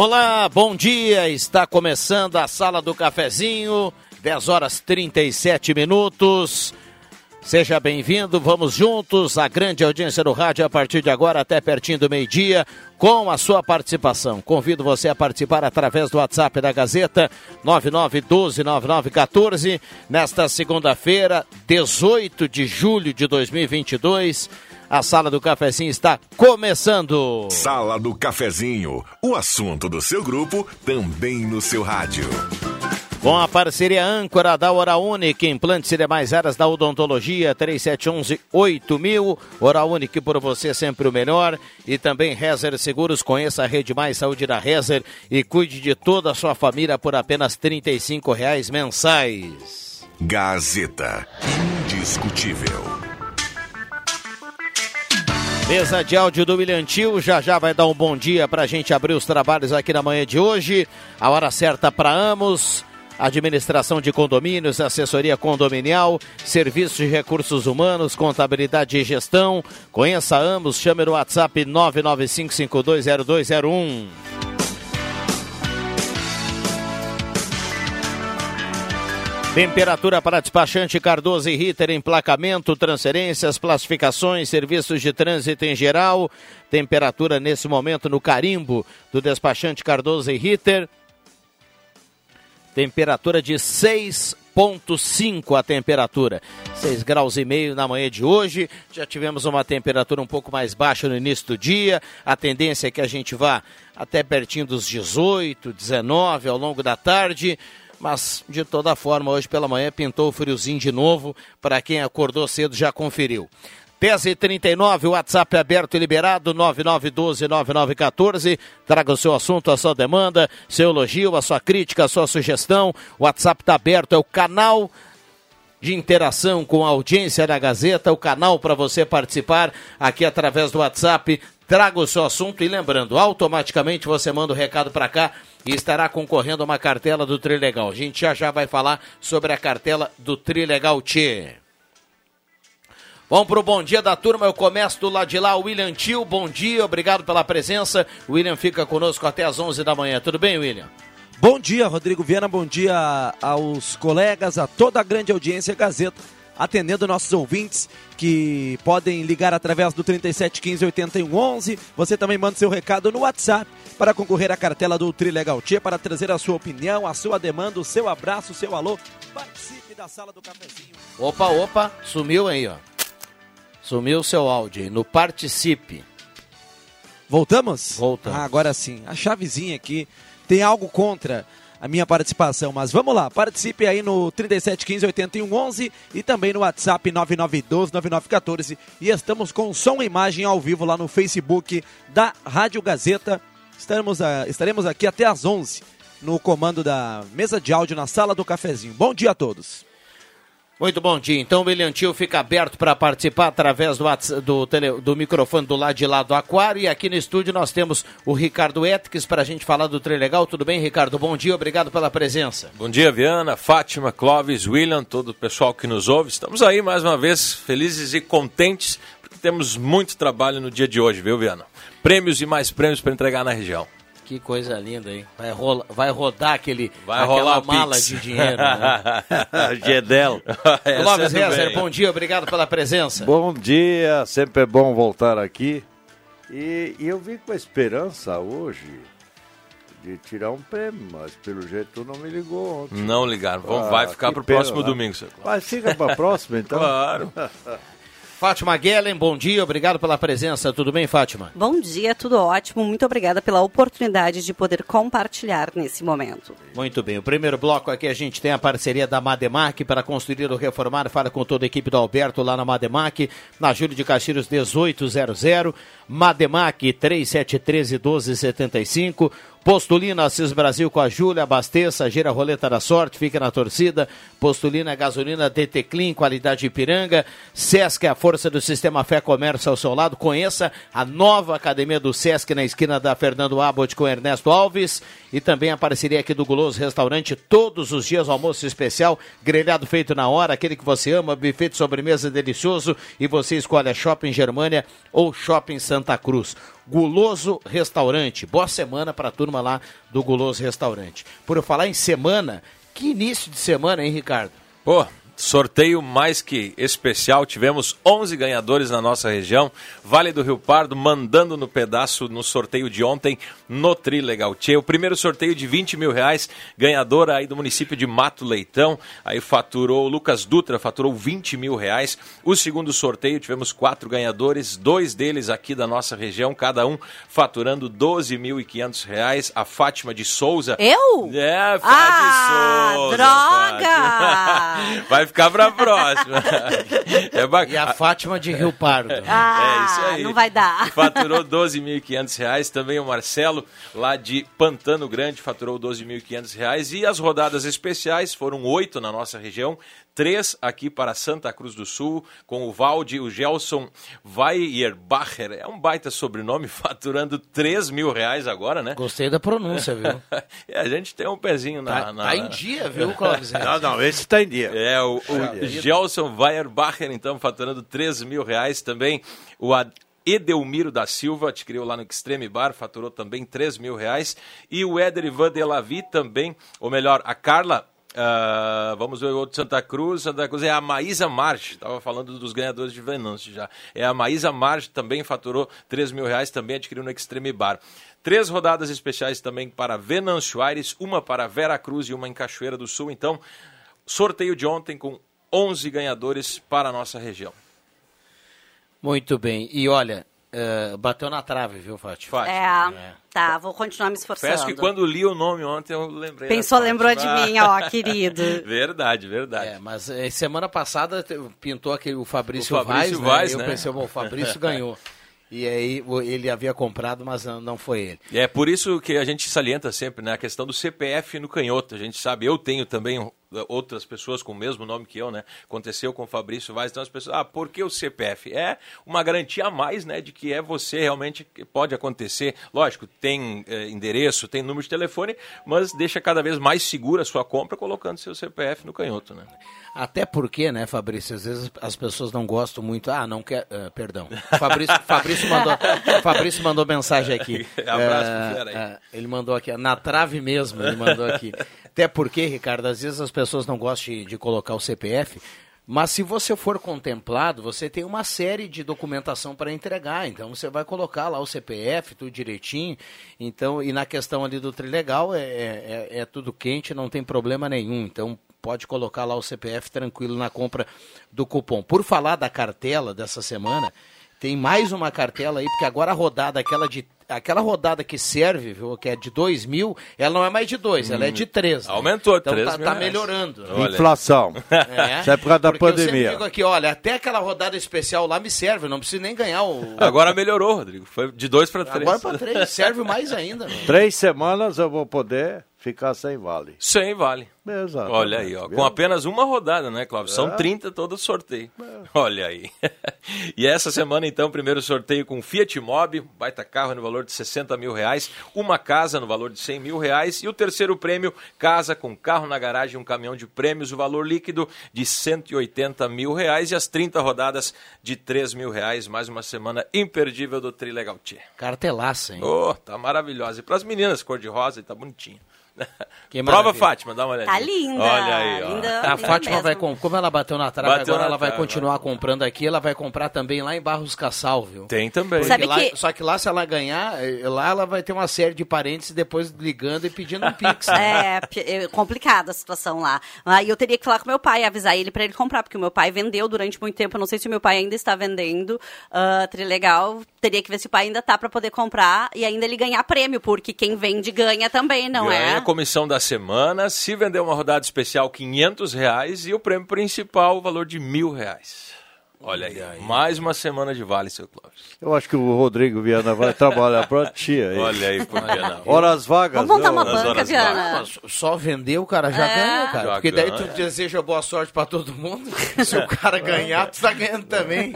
Olá, bom dia. Está começando a Sala do Cafezinho, 10 horas 37 minutos. Seja bem-vindo, vamos juntos. A grande audiência do rádio a partir de agora até pertinho do meio-dia, com a sua participação. Convido você a participar através do WhatsApp da Gazeta 99129914 nesta segunda-feira, 18 de julho de 2022. A Sala do Cafezinho está começando. Sala do Cafezinho, o assunto do seu grupo também no seu rádio. Com a parceria âncora da Hora Única, implantes e demais áreas da odontologia, 3711-8000. Hora Única por você sempre o melhor. E também Rezer Seguros, conheça a Rede Mais Saúde da Rezer e cuide de toda a sua família por apenas R$ reais mensais. Gazeta, indiscutível. Mesa de áudio do William Tio, já já vai dar um bom dia para a gente abrir os trabalhos aqui na manhã de hoje. A hora certa para Amos, administração de condomínios, assessoria condominial, serviços de recursos humanos, contabilidade e gestão. Conheça Amos, chame no WhatsApp 995520201. Temperatura para despachante Cardoso e Ritter, emplacamento, transferências, classificações, serviços de trânsito em geral. Temperatura nesse momento no carimbo do despachante Cardoso e Ritter. Temperatura de 6,5 a temperatura. 6 graus e meio na manhã de hoje. Já tivemos uma temperatura um pouco mais baixa no início do dia. A tendência é que a gente vá até pertinho dos 18, 19 ao longo da tarde mas de toda forma, hoje pela manhã pintou o friozinho de novo. Para quem acordou cedo já conferiu. 10 e 39 WhatsApp aberto e liberado, 9912-9914. Traga o seu assunto, a sua demanda, seu elogio, a sua crítica, a sua sugestão. O WhatsApp está aberto, é o canal de interação com a audiência da Gazeta, o canal para você participar aqui através do WhatsApp. Traga o seu assunto e lembrando, automaticamente você manda o recado para cá e estará concorrendo a uma cartela do Trilegal. A gente já já vai falar sobre a cartela do Trilegal Tchê. Vamos para o bom dia da turma. Eu começo do lado de lá, William Tio. Bom dia, obrigado pela presença. William fica conosco até às 11 da manhã. Tudo bem, William? Bom dia, Rodrigo Viana. Bom dia aos colegas, a toda a grande audiência Gazeta, atendendo nossos ouvintes que podem ligar através do 3715 8111. Você também manda seu recado no WhatsApp para concorrer à cartela do Trilegal Tia, para trazer a sua opinião, a sua demanda, o seu abraço, o seu alô. Participe da sala do cafezinho. Opa, opa, sumiu aí, ó. Sumiu o seu áudio aí, no Participe. Voltamos? Voltamos. Ah, agora sim. A chavezinha aqui tem algo contra a minha participação, mas vamos lá, participe aí no 3715 8111 e também no WhatsApp 9912 9914 e estamos com som e imagem ao vivo lá no Facebook da Rádio Gazeta. Estaremos, a, estaremos aqui até às 11 no comando da mesa de áudio na sala do cafezinho. Bom dia a todos. Muito bom dia. Então o Tio fica aberto para participar através do, do, tele, do, microfone do lado de lá do aquário. E aqui no estúdio nós temos o Ricardo Etques para a gente falar do Trilegal. Tudo bem, Ricardo? Bom dia, obrigado pela presença. Bom dia, Viana, Fátima, Clóvis, William, todo o pessoal que nos ouve. Estamos aí mais uma vez felizes e contentes porque temos muito trabalho no dia de hoje, viu, Viana? Prêmios e mais prêmios para entregar na região. Que coisa linda, hein? Vai, rola, vai rodar aquele, vai aquela mala Pix. de dinheiro. Né? Gedel. Clóvis Rezer, bom dia, obrigado pela presença. Bom dia, sempre é bom voltar aqui. E, e eu vim com a esperança hoje de tirar um prêmio, mas pelo jeito tu não me ligou ontem. Não ligaram, ah, vai ficar para o próximo domingo, seu Mas fica para a próxima então. claro. Fátima Guellen, bom dia, obrigado pela presença. Tudo bem, Fátima? Bom dia, tudo ótimo. Muito obrigada pela oportunidade de poder compartilhar nesse momento. Muito bem. O primeiro bloco aqui a gente tem a parceria da Mademac para construir ou reformar. Fala com toda a equipe do Alberto lá na Mademac, na Júlio de Castilhos 1800. Mademac 3713 1275. Postulina Assis Brasil com a Júlia, abasteça, gira a roleta da sorte, fica na torcida. Postulina gasolina DT Clean, qualidade Ipiranga. Sesc, a força do sistema Fé Comércio ao seu lado. Conheça a nova academia do Sesc na esquina da Fernando Abbott com Ernesto Alves. E também a parceria aqui do Guloso Restaurante, todos os dias almoço especial, grelhado feito na hora, aquele que você ama, buffet de sobremesa delicioso. E você escolhe a Shopping Germânia ou Shopping Santa Cruz. Guloso Restaurante. Boa semana para a turma lá do Guloso Restaurante. Por eu falar em semana, que início de semana, hein, Ricardo? Pô, sorteio mais que especial. Tivemos 11 ganhadores na nossa região. Vale do Rio Pardo mandando no pedaço no sorteio de ontem no Tri Legal Tchê. O primeiro sorteio de 20 mil reais, ganhadora aí do município de Mato Leitão. Aí faturou, o Lucas Dutra faturou 20 mil reais. O segundo sorteio tivemos quatro ganhadores, dois deles aqui da nossa região, cada um faturando 12.500 reais. A Fátima de Souza. Eu? É, Fá ah, de Souza. droga! Fátima. Vai ficar pra próxima. É bacana. E a Fátima de Rio Pardo. Ah, É isso aí. não vai dar. Faturou 12.500 reais. Também o Marcelo, lá de Pantano Grande, faturou 12.500 reais. E as rodadas especiais foram oito na nossa região. Três aqui para Santa Cruz do Sul, com o Valde, o Gelson Weierbacher. É um baita sobrenome, faturando 3 mil reais agora, né? Gostei da pronúncia, viu? É, a gente tem um pezinho na... Tá, na- tá em dia, viu, Clóvis? Não, não, esse está em dia. É, o, o Gelson Weierbacher, então, faturando 3 mil reais. Também o Ad- Edelmiro da Silva, adquiriu lá no Extreme Bar, faturou também 3 mil reais. E o Éder Ivan Delavi também, ou melhor, a Carla. Ah, vamos ver o outro Santa Cruz. Santa Cruz é a Maísa Marge. Estava falando dos ganhadores de Venâncio já. É a Maísa Marge, também faturou 3 mil reais, também adquiriu no Extreme Bar. Três rodadas especiais também para Venâncio Aires, uma para Vera Cruz e uma em Cachoeira do Sul. Então, sorteio de ontem com 11 ganhadores para a nossa região. Muito bem. E olha, eh, bateu na trave, viu, Fátima? Fátima. É, tá, vou continuar me esforçando. Peço que quando li o nome ontem eu lembrei. Pensou, lembrou de mim, ó, querido. Verdade, verdade. É, mas eh, semana passada pintou aquele, o Fabrício, O Fabrício Vaz, Vaz, né? né? Eu pensei, bom, o Fabrício ganhou. E aí ele havia comprado, mas não, foi ele. É por isso que a gente salienta sempre né, a questão do CPF no canhoto. A gente sabe, eu tenho também outras pessoas com o mesmo nome que eu, né? Aconteceu com o Fabrício Vaz, então as pessoas, ah, por que o CPF? É uma garantia a mais, né, de que é você realmente que pode acontecer. Lógico, tem eh, endereço, tem número de telefone, mas deixa cada vez mais segura a sua compra colocando seu CPF no canhoto, né? Até porque, né, Fabrício, às vezes as pessoas não gostam muito. Ah, não quer. ah, perdão. Fabrício, Fabrício, mandou, Fabrício mandou mensagem aqui. Abraço aí. ah, ele mandou aqui, na trave mesmo, ele mandou aqui. Até porque, Ricardo, às vezes as pessoas não gostam de, de colocar o CPF. Mas se você for contemplado, você tem uma série de documentação para entregar. Então você vai colocar lá o CPF, tudo direitinho. Então, e na questão ali do trilegal é, é, é tudo quente, não tem problema nenhum. Então pode colocar lá o CPF tranquilo na compra do cupom. Por falar da cartela dessa semana, tem mais uma cartela aí, porque agora a rodada, aquela de aquela rodada que serve, viu, que é de 2 mil, ela não é mais de 2, ela é de 3. Aumentou, então 3 tá, mil tá melhorando. né? Olha. Inflação. É, Isso é por causa da porque Eu pandemia. digo aqui, olha, até aquela rodada especial lá me serve, eu não preciso nem ganhar o. Agora melhorou, Rodrigo. Foi de dois para três. Agora para três, serve mais ainda. mano. Três semanas eu vou poder ficar sem vale. Sem vale. Exato. Olha aí, ó, com apenas uma rodada, né, Cláudio? São É. 30 todo sorteio. Olha aí. e essa semana, então, primeiro sorteio com Fiat Mobi, baita carro no valor de 60 mil reais, uma casa no valor de 100 mil reais e o terceiro prêmio, casa com carro na garagem, um caminhão de prêmios, o valor líquido de 180 mil reais e as 30 rodadas de 3 mil reais. Mais uma semana imperdível do Trilegal T. Cartelaça, hein? Oh, tá maravilhosa. E para as meninas, cor de rosa, e tá bonitinho. Que Prova, maravilha. Fátima, dá uma olhadinha. Tá linda. Olha aí, ó. linda, A linda Fátima mesmo. vai, com- como ela bateu na trave, Bateu agora na ela vai continuar comprando aqui, ela vai comprar também lá em Barros Cassal, viu? Tem também. Sabe lá- que- Só que lá, se ela ganhar, eh, lá ela vai ter uma série de parentes depois ligando e pedindo um pix. né? É, é complicada a situação lá. Aí eu teria que falar com meu pai, avisar ele pra ele comprar, porque o meu pai vendeu durante muito tempo. Eu não sei se o meu pai ainda está vendendo. Uh, legal. Teria que ver se o pai ainda tá pra poder comprar e ainda ele ganhar prêmio, porque quem vende ganha também, não Ganha é? Comissão da semana, se vender uma rodada especial, 500 reais e o prêmio principal, o valor de mil reais. Olha aí, mais uma semana de vale, seu Clóvis. Eu acho que o Rodrigo Viana vai trabalhar pra tia aí. Olha aí, por que não? Horas vagas. Vamos montar uma Nas banca, Viana. Só vender o cara já É. ganha, cara. Já Porque daí ganha. tu deseja boa sorte pra todo mundo. Se o cara ganhar, tu tá ganhando também.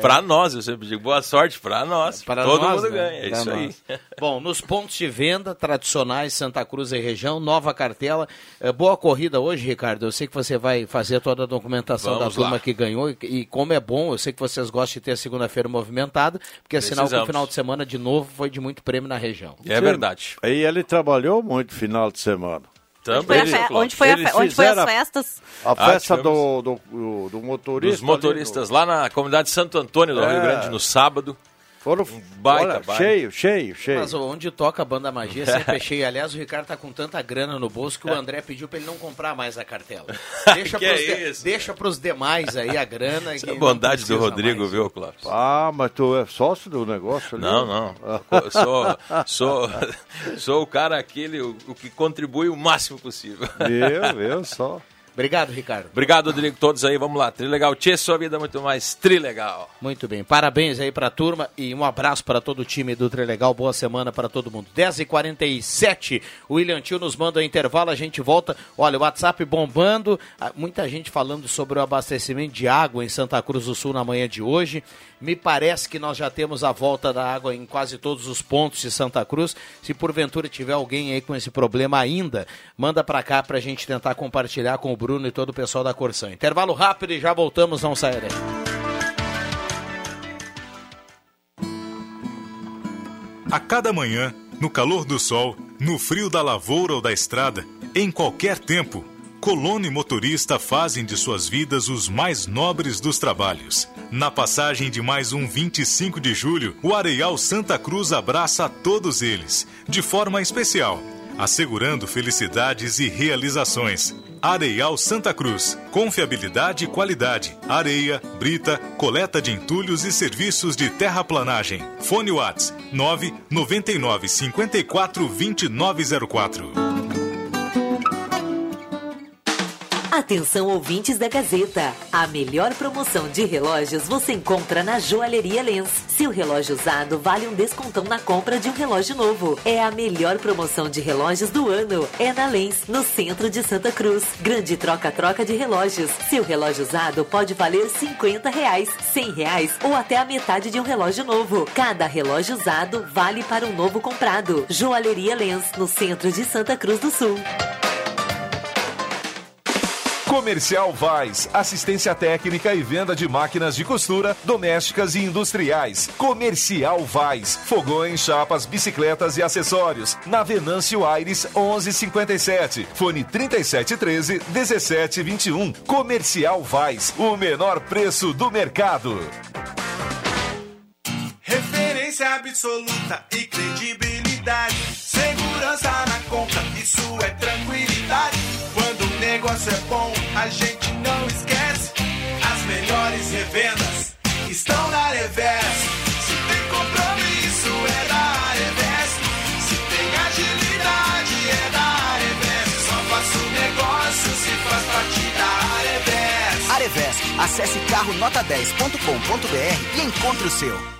Pra nós, eu sempre digo, boa sorte pra nós. Para Todo nós, mundo né? ganha, é Pra isso aí. nós. Bom, nos pontos de venda tradicionais Santa Cruz e região, nova cartela. É, boa corrida hoje, Ricardo. Eu sei que você vai fazer toda a documentação Vamos da turma lá. que ganhou. E, e como é bom, eu sei que vocês gostam de ter a segunda-feira movimentada, porque é sinal que o final de semana, de novo, foi de muito prêmio na região. É verdade. Aí ele trabalhou muito final de semana. Onde foi, a Também, fe- onde foi, a onde foi as festas? A Ah, festa tivemos- do, do, do motorista. Dos motoristas lá na comunidade Santo Antônio do É. Rio Grande no sábado. Foram baita olha, baile. cheio, cheio, cheio. Mas onde toca a banda magia sempre é cheio. Aliás, o Ricardo tá com tanta grana no bolso que o André pediu pra ele não comprar mais a cartela. Deixa, Que pros, é de- isso? deixa pros demais aí a grana. Que é bondade do Rodrigo, mais. viu, Clóvis? Ah, mas tu é sócio do negócio ali? Não, não. Sou, sou, sou o cara aquele, o, o que contribui o máximo possível. Eu, eu só. Obrigado, Ricardo. Obrigado, Rodrigo, todos aí. Vamos lá. Trilegal. Tchê, sua vida é muito mais trilegal. Muito bem. Parabéns aí pra turma e um abraço para todo o time do Trilegal. Boa semana para todo mundo. 10h47. O William Tio nos manda o intervalo. A gente volta. Olha, o WhatsApp bombando. Ah, Muita gente falando sobre o abastecimento de água em Santa Cruz do Sul na manhã de hoje. Me parece que nós já temos a volta da água em quase todos os pontos de Santa Cruz. Se porventura tiver alguém aí com esse problema ainda, manda pra cá pra gente tentar compartilhar com o Bruno e todo o pessoal da Corsã. Intervalo rápido e já voltamos. Não saia daí. A cada manhã, no calor do sol, no frio da lavoura ou da estrada, em qualquer tempo, colono e motorista fazem de suas vidas os mais nobres dos trabalhos. Na passagem de mais um 25 de julho, o Areial Santa Cruz abraça a todos eles, de forma especial, assegurando felicidades e realizações. Areial Santa Cruz. Confiabilidade e qualidade. Areia, brita, coleta de entulhos e serviços de terraplanagem. Fone Whats 9 99 54 2904. Atenção ouvintes da Gazeta. A melhor promoção de relógios você encontra na Joalheria Lens. Seu relógio usado vale um descontão na compra de um relógio novo. É a melhor promoção de relógios do ano. É na Lens, no centro de Santa Cruz. Grande troca-troca de relógios. Seu relógio usado pode valer 50 reais, 100 reais ou até a metade de um relógio novo. Cada relógio usado vale para um novo comprado. Joalheria Lens, no centro de Santa Cruz do Sul. Comercial Vaz, assistência técnica e venda de máquinas de costura, domésticas e industriais. Comercial Vaz, fogões, chapas, bicicletas e acessórios. Na Venâncio Aires 1157, fone 3713 1721. Comercial Vaz, o menor preço do mercado. Referência absoluta e credibilidade. Segurança na compra, isso é tranquilidade. Quando negócio é bom, a gente não esquece. As melhores revendas estão na Revés. Se tem compromisso, é da Revés. Se tem agilidade, é da Revés. Só faço negócio se faz parte da Revés. Arevesp. Acesse carronota10.com.br e encontre o seu.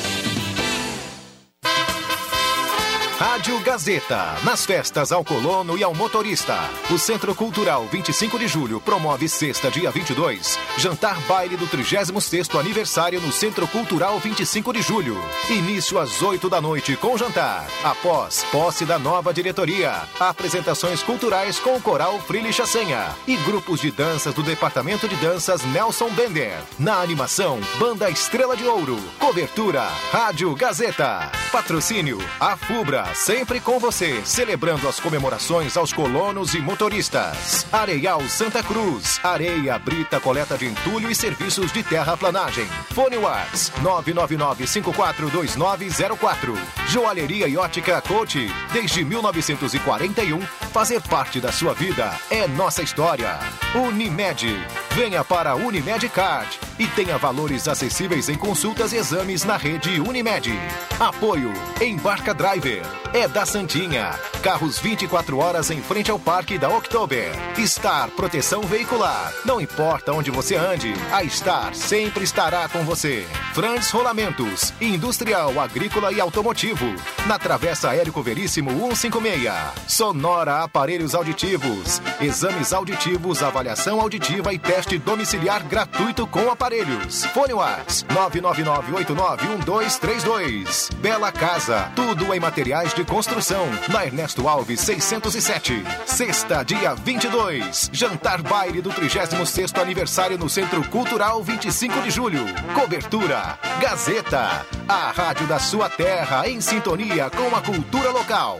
Rádio Gazeta, nas festas ao colono e ao motorista. O Centro Cultural 25 de Julho promove sexta, dia 22, jantar baile do 36º aniversário no Centro Cultural 25 de Julho. Início às 8 da noite com jantar. Após posse da nova diretoria, apresentações culturais com o Coral Frile Chassenha e grupos de danças do Departamento de Danças Nelson Bender. Na animação, Banda Estrela de Ouro. Cobertura Rádio Gazeta. Patrocínio A Fubra, sempre com você, celebrando as comemorações aos colonos e motoristas. Areial Santa Cruz, areia, brita, coleta de entulho e serviços de terraplanagem. Fone Whats 999542904. Joalheria e ótica Coach, desde 1941, fazer parte da sua vida é nossa história. Unimed, venha para a Unimed Card e tenha valores acessíveis em consultas e exames na rede Unimed. Apoio Embarca Driver, é da Santinha. Carros 24 horas em frente ao Parque da Oktober. Star Proteção Veicular. Não importa onde você ande, a Star sempre estará com você. Franz Rolamentos, Industrial, Agrícola e Automotivo. Na Travessa Érico Veríssimo 156. Sonora Aparelhos Auditivos. Exames auditivos, avaliação auditiva e teste domiciliar gratuito com aparelhos. Fone Whats 999891232. Bela Casa, tudo em materiais de construção. Na Ernesto Alves 607. Sexta, dia 22. Jantar baile do 36º aniversário no Centro Cultural 25 de Julho. Cobertura Gazeta, a rádio da sua terra em sintonia com a cultura local.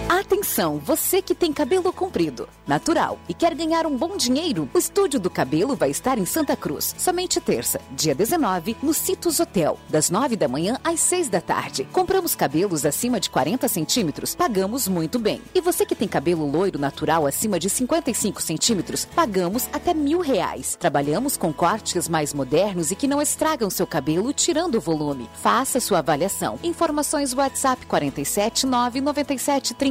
Atenção, você que tem cabelo comprido, natural e quer ganhar um bom dinheiro, o Estúdio do Cabelo vai estar em Santa Cruz, somente terça, dia 19, no Citus Hotel, das 9 da manhã às 6 da tarde. Compramos cabelos acima de 40 centímetros, pagamos muito bem. E você que tem cabelo loiro natural acima de 55 centímetros, pagamos até mil reais. Trabalhamos com cortes mais modernos e que não estragam seu cabelo, tirando o volume. Faça sua avaliação. Informações WhatsApp 47 997 30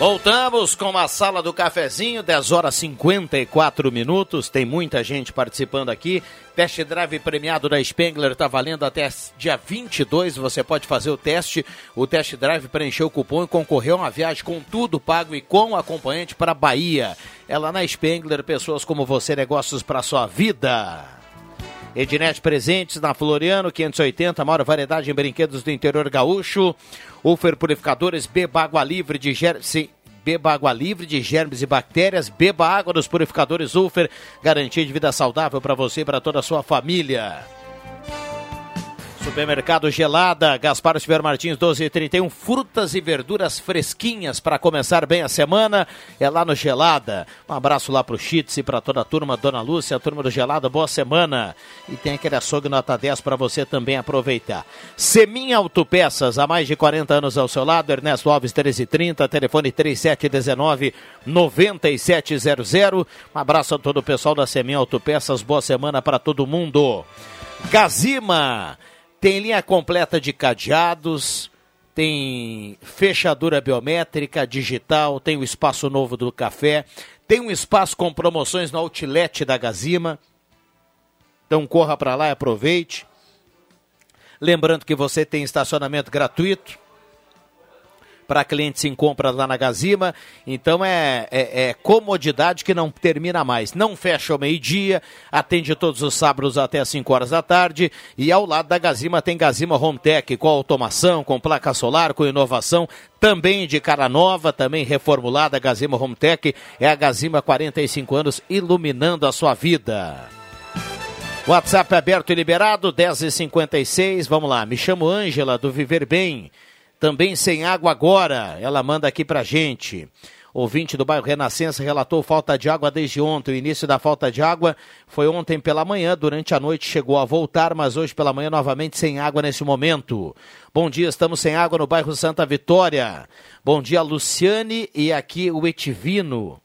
Voltamos com a sala do cafezinho, 10 horas 54 minutos. Tem muita gente participando aqui. Test drive premiado da Spengler está valendo até dia 22. Você pode fazer o teste. O test drive preencheu o cupom e concorreu a uma viagem com tudo pago e com acompanhante para Bahia. É lá na Spengler, pessoas como você, negócios para sua vida. Ednet Presentes na Floriano, 580, maior variedade em brinquedos do interior gaúcho. Ufer Purificadores, beba água livre de germes. Beba água livre de germes e bactérias. Beba água dos purificadores Ufer. Garantia de vida saudável para você e para toda a sua família. Supermercado Gelada, Gaspar Silveira Martins 1231, frutas e verduras fresquinhas para começar bem a semana, é lá no Gelada. Um abraço lá pro Chitz e para toda a turma, Dona Lúcia, a turma do Gelada, boa semana. E tem aquele açougue nota 10 para você também aproveitar. Semin Autopeças, há mais de 40 anos ao seu lado, Ernesto Alves 1330, telefone 3719 9700. Um abraço a todo o pessoal da Semin Autopeças, boa semana para todo mundo. Gazima Tem linha completa de cadeados, tem fechadura biométrica, digital, tem o espaço novo do café, tem um espaço com promoções no outlet da Gazima. Então corra para lá e aproveite. Lembrando que você tem estacionamento gratuito para clientes em compras lá na Gazima. Então é, é, é, comodidade que não termina mais. Não fecha ao meio-dia, atende todos os sábados até as 5 horas da tarde. E ao lado da Gazima tem Gazima Home Tech, com automação, com placa solar, com inovação. Também de cara nova, também reformulada, a Gazima Home Tech é a Gazima 45 anos iluminando a sua vida. WhatsApp aberto e liberado, 10h56. Vamos lá, me chamo Ângela do Viver Bem também sem água agora. Ela manda aqui pra gente. Ouvinte do bairro Renascença relatou falta de água desde ontem. O início da falta de água foi ontem pela manhã. Durante a noite chegou a voltar, mas hoje pela manhã novamente sem água nesse momento. Bom dia, estamos sem água no bairro Santa Vitória. Bom dia, Luciane e aqui o Etivino.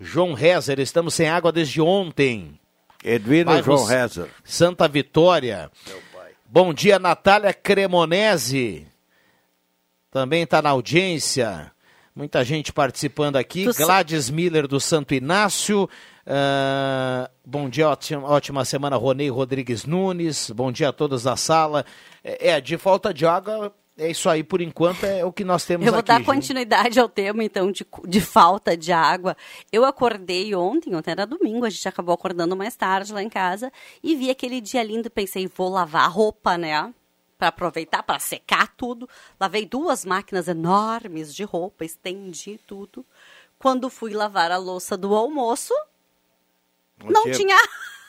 João Rezer, estamos sem água desde ontem. Edwino Bairro João Rezer. Santa Vitória. Bom dia, Natália Cremonese. Também está na audiência. Muita gente participando aqui. Tu Gladys Miller do Santo Inácio. Ah, bom dia, ótima, ótima semana, Ronei Rodrigues Nunes. Bom dia a todos da sala. É, é, de falta de água, é isso aí por enquanto, é o que nós temos Eu vou aqui. dar gente. continuidade ao tema, então, de, de falta de água. Eu acordei ontem, ontem era domingo, a gente acabou acordando mais tarde lá em casa, e vi aquele dia lindo, pensei, vou lavar a roupa, né? Para aproveitar, para secar tudo. Lavei duas máquinas enormes de roupa, estendi tudo. Quando fui lavar a louça do almoço, não, tinha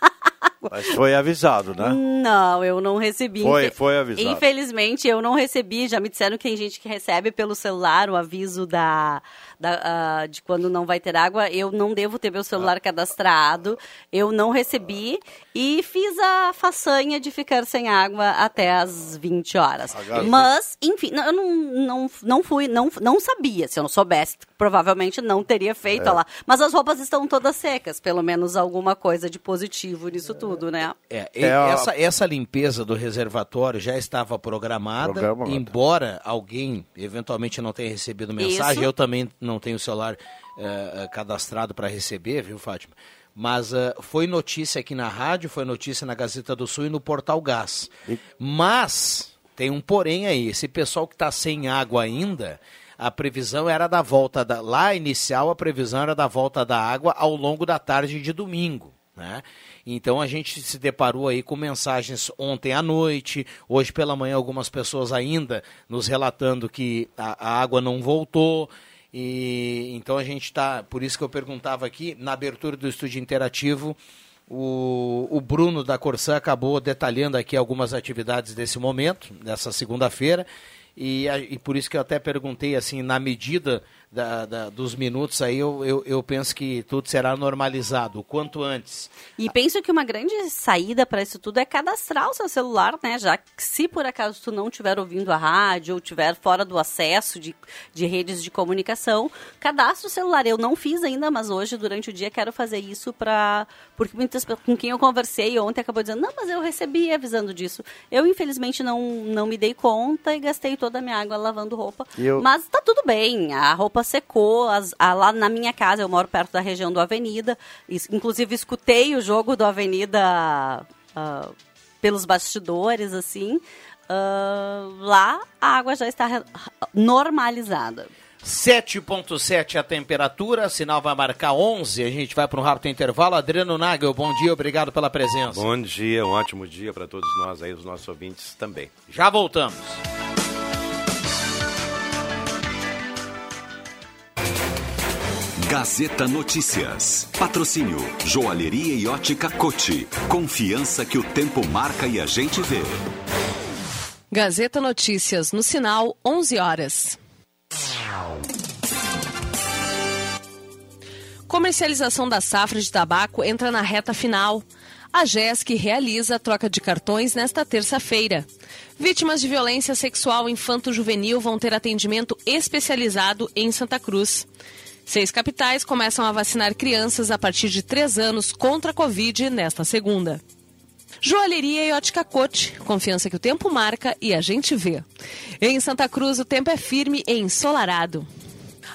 Mas foi avisado, né? Não, eu não recebi. Foi- foi avisado. Infelizmente, eu não recebi. Já me disseram que tem gente que recebe pelo celular o aviso da, da, ah, de quando não vai ter água. Eu não devo ter meu celular cadastrado. Eu não recebi e fiz a façanha de ficar sem água até as 20 horas. Mas, enfim, não- eu não, não, não fui, não, não sabia. Se eu não soubesse, provavelmente não teria feito É. lá. Mas as roupas estão todas secas. Pelo menos alguma coisa de positivo nisso tudo, né? É, e- É a- essa, essa limpeza do reservatório já estava programada, Programada. embora alguém eventualmente não tenha recebido mensagem. Isso. Eu também não tenho o celular eh, eh, cadastrado para receber, viu, Fátima? Mas eh, foi notícia aqui na rádio, foi notícia na Gazeta do Sul e no Portal Gás. Mas tem um porém aí, esse pessoal que está sem água ainda, a previsão era da volta da, lá inicial a previsão era da volta da água ao longo da tarde de domingo, né? Então a gente se deparou aí com mensagens ontem à noite, hoje pela manhã algumas pessoas ainda nos relatando que a, a água não voltou. E então a gente está, por isso que eu perguntava aqui, na abertura do estúdio interativo, o, o Bruno da Corsã acabou detalhando aqui algumas atividades desse momento, dessa segunda-feira, e, e por isso que eu até perguntei assim, na medida da- da- dos minutos aí, eu, eu, eu penso que tudo será normalizado o quanto antes. E penso que uma grande saída para isso tudo é cadastrar o seu celular, né? Já que se por acaso tu não estiver ouvindo a rádio ou estiver fora do acesso de, de redes de comunicação, cadastra o celular. Eu não fiz ainda, mas hoje, durante o dia, quero fazer isso para. Porque muitas pessoas com quem eu conversei ontem acabou dizendo, não, mas eu recebi avisando disso. Eu, infelizmente, não, não me dei conta e gastei toda a minha água lavando roupa. Eu- Mas tá tudo bem, a roupa secou, as- a- lá na minha casa, eu moro perto da região do Avenida, is- inclusive escutei o jogo do Avenida ah, pelos bastidores, assim, Ah, lá a água já está normalizada. 7.7 a temperatura, sinal vai marcar 11, a gente vai para um rápido intervalo. Adriano Nagel, bom dia, obrigado pela presença. Bom dia, um ótimo dia para todos nós aí, os nossos ouvintes também. Já voltamos. Gazeta Notícias. Patrocínio Joalheria e Ótica Cote. Confiança que o tempo marca e a gente vê. Gazeta Notícias, no sinal 11 horas. Comercialização da safra de tabaco entra na reta final. A GESC realiza a troca de cartões nesta terça-feira. Vítimas de violência sexual infanto-juvenil vão ter atendimento especializado em Santa Cruz. Seis capitais começam a vacinar crianças a partir de 3 anos contra a Covid nesta segunda. Joalheria e Ótica Cote. Confiança que o tempo marca e a gente vê. Em Santa Cruz, o tempo é firme e ensolarado.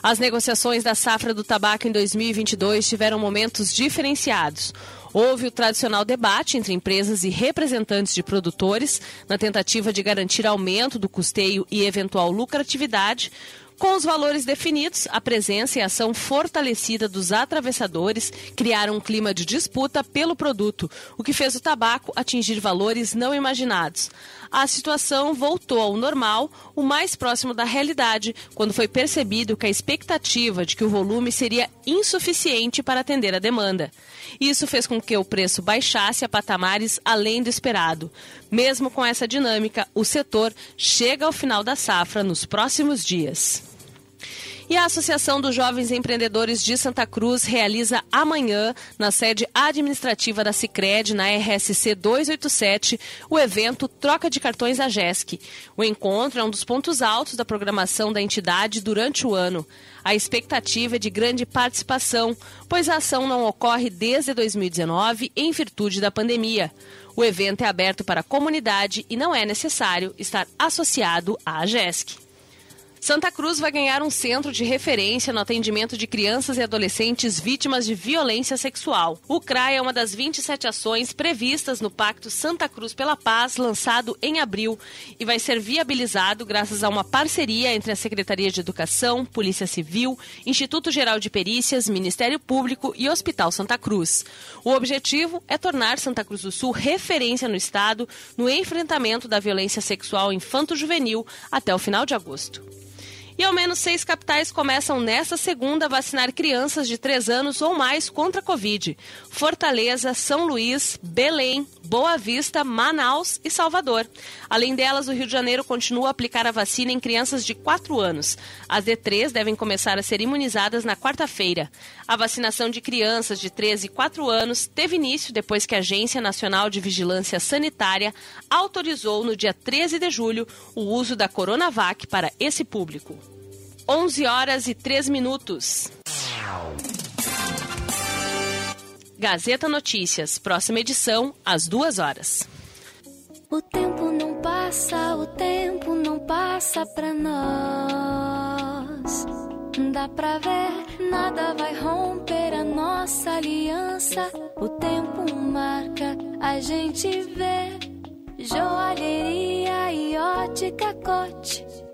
As negociações da safra do tabaco em 2022 tiveram momentos diferenciados. Houve o tradicional debate entre empresas e representantes de produtores, na tentativa de garantir aumento do custeio e eventual lucratividade. Com os valores definidos, a presença e ação fortalecida dos atravessadores criaram um clima de disputa pelo produto, o que fez o tabaco atingir valores não imaginados. A situação voltou ao normal, o mais próximo da realidade, quando foi percebido que a expectativa de que o volume seria insuficiente para atender a demanda. Isso fez com que o preço baixasse a patamares além do esperado. Mesmo com essa dinâmica, o setor chega ao final da safra nos próximos dias. E a Associação dos Jovens Empreendedores de Santa Cruz realiza amanhã, na sede administrativa da Cicred, na RSC 287, o evento Troca de Cartões da GESC. O encontro é um dos pontos altos da programação da entidade durante o ano. A expectativa é de grande participação, pois a ação não ocorre desde 2019 em virtude da pandemia. O evento é aberto para a comunidade e não é necessário estar associado à GESC. Santa Cruz vai ganhar um centro de referência no atendimento de crianças e adolescentes vítimas de violência sexual. O CRAI é uma das 27 ações previstas no Pacto Santa Cruz pela Paz, lançado em abril, e vai ser viabilizado graças a uma parceria entre a Secretaria de Educação, Polícia Civil, Instituto Geral de Perícias, Ministério Público e Hospital Santa Cruz. O objetivo é tornar Santa Cruz do Sul referência no estado no enfrentamento da violência sexual infanto-juvenil até o final de agosto. E ao menos seis capitais começam nesta segunda a vacinar crianças de 3 anos ou mais contra a Covid. Fortaleza, São Luís, Belém, Boa Vista, Manaus e Salvador. Além delas, o Rio de Janeiro continua a aplicar a vacina em crianças de 4 anos. As D3 devem começar a ser imunizadas na quarta-feira. A vacinação de crianças de 13 e 4 anos teve início depois que a Agência Nacional de Vigilância Sanitária autorizou no dia 13 de julho o uso da Coronavac para esse público. 11 horas e 3 minutos. Gazeta Notícias, próxima edição, às 2 horas. O tempo não passa, o tempo não passa pra nós. Dá pra ver, nada vai romper a nossa aliança. O tempo marca, a gente vê. Joalheria e ótica cote.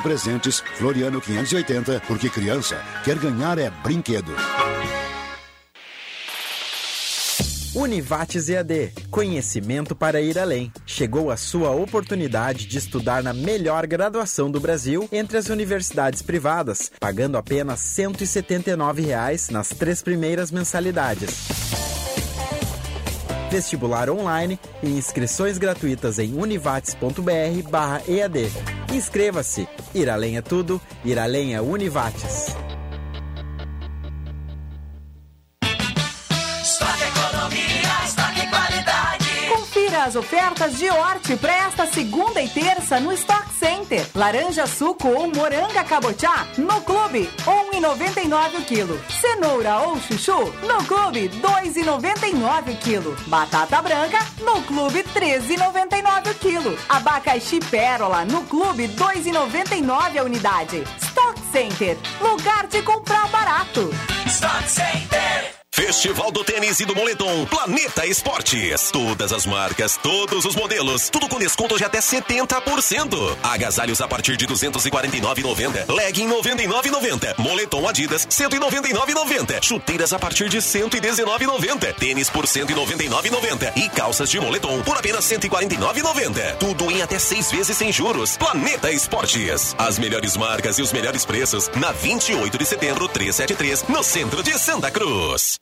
Presentes, Floriano 580, porque criança quer ganhar é brinquedo. Univates EAD, conhecimento para ir além. Chegou a sua oportunidade de estudar na melhor graduação do Brasil entre as universidades privadas, pagando apenas 179 reais nas três primeiras mensalidades. Vestibular online e inscrições gratuitas em univates.br/ead. Inscreva-se. Ir além é tudo, ir além é Univates. Ofertas de Horte para esta segunda e terça no Stock Center. Laranja suco ou moranga cabotiá no clube, 1,99 o quilo. Cenoura ou chuchu no clube, 2,99 o quilo. Batata branca no clube, 13,99 o quilo. Abacaxi pérola no clube, 2,99 a unidade. Stock Center, lugar de comprar barato. Stock Center. Festival do Tênis e do Moletom Planeta Esportes. Todas as marcas, todos os modelos, tudo com desconto de até 70%. Agasalhos a partir de 249,90. Legging 99,90. Moletom Adidas 199,90. Chuteiras a partir de 119,90. Tênis por 199,90 e calças de moletom por apenas 149,90. Tudo em até seis vezes sem juros. Planeta Esportes. As melhores marcas e os melhores preços na 28 de setembro 373 no centro de Santa Cruz.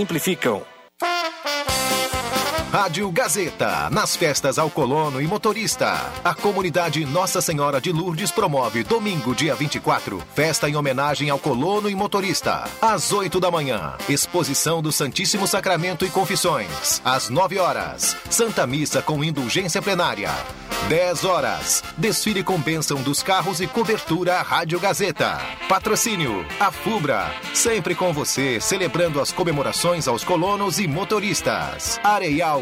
simplificam. Rádio Gazeta, nas festas ao colono e motorista. A comunidade Nossa Senhora de Lourdes promove domingo, dia 24, festa em homenagem ao colono e motorista. Às 8 da manhã, exposição do Santíssimo Sacramento e Confissões. Às 9 horas, Santa Missa com indulgência plenária. 10 horas, desfile com bênção dos carros e cobertura Rádio Gazeta. Patrocínio, a FUBRA, sempre com você, celebrando as comemorações aos colonos e motoristas.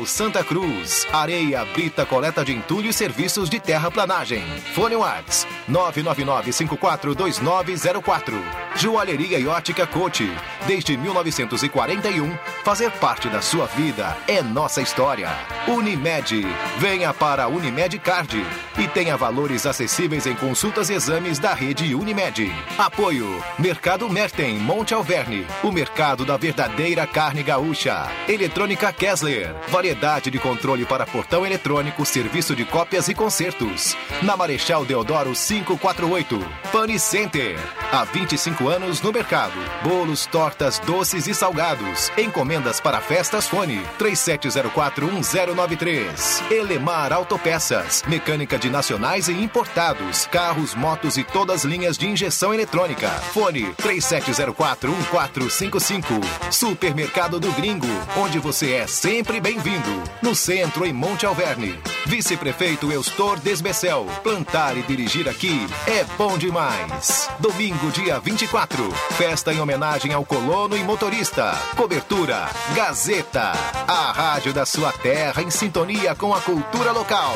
Santa Cruz, areia, brita, coleta de entulho e serviços de terraplanagem. Fone Whats 999542904. Joalheria e ótica Cote. Desde 1941, fazer parte da sua vida é nossa história. Unimed, venha para a Unimed Card e tenha valores acessíveis em consultas e exames da rede Unimed. Apoio Mercado Merten, Monte Alverne, o mercado da verdadeira carne gaúcha. Eletrônica Kessler, variedade de controle para portão eletrônico, serviço de cópias e concertos. Na Marechal Deodoro 548. Pane Center, há 25 anos no mercado. Bolos, tortas, doces e salgados. Encomendas para festas Fone 37041093. Elemar Autopeças, mecânica de nacionais e importados, carros, motos e todas as linhas de injeção eletrônica. Fone 37041455. Supermercado do Gringo, onde você é sempre bem-vindo. No centro em Monte Alverne. Vice-prefeito Eustor Desbecel. Plantar e dirigir aqui é bom demais. Domingo, dia 24. Festa em homenagem ao colono e motorista. Cobertura Gazeta. A rádio da sua terra em sintonia com a cultura local.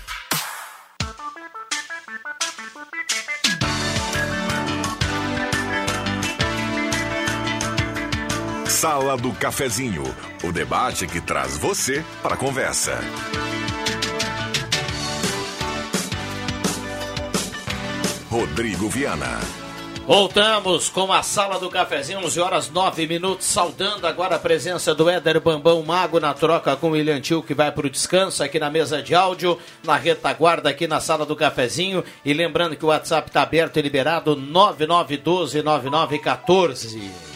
Sala do Cafezinho, o debate que traz você para a conversa. Rodrigo Viana. Voltamos com a sala do cafezinho, 11 horas 9 minutos, saudando agora a presença do Éder Bambão Mago na troca com o William Tio, que vai para o descanso aqui na mesa de áudio, na retaguarda aqui na sala do cafezinho. E lembrando que o WhatsApp está aberto e liberado 99129914.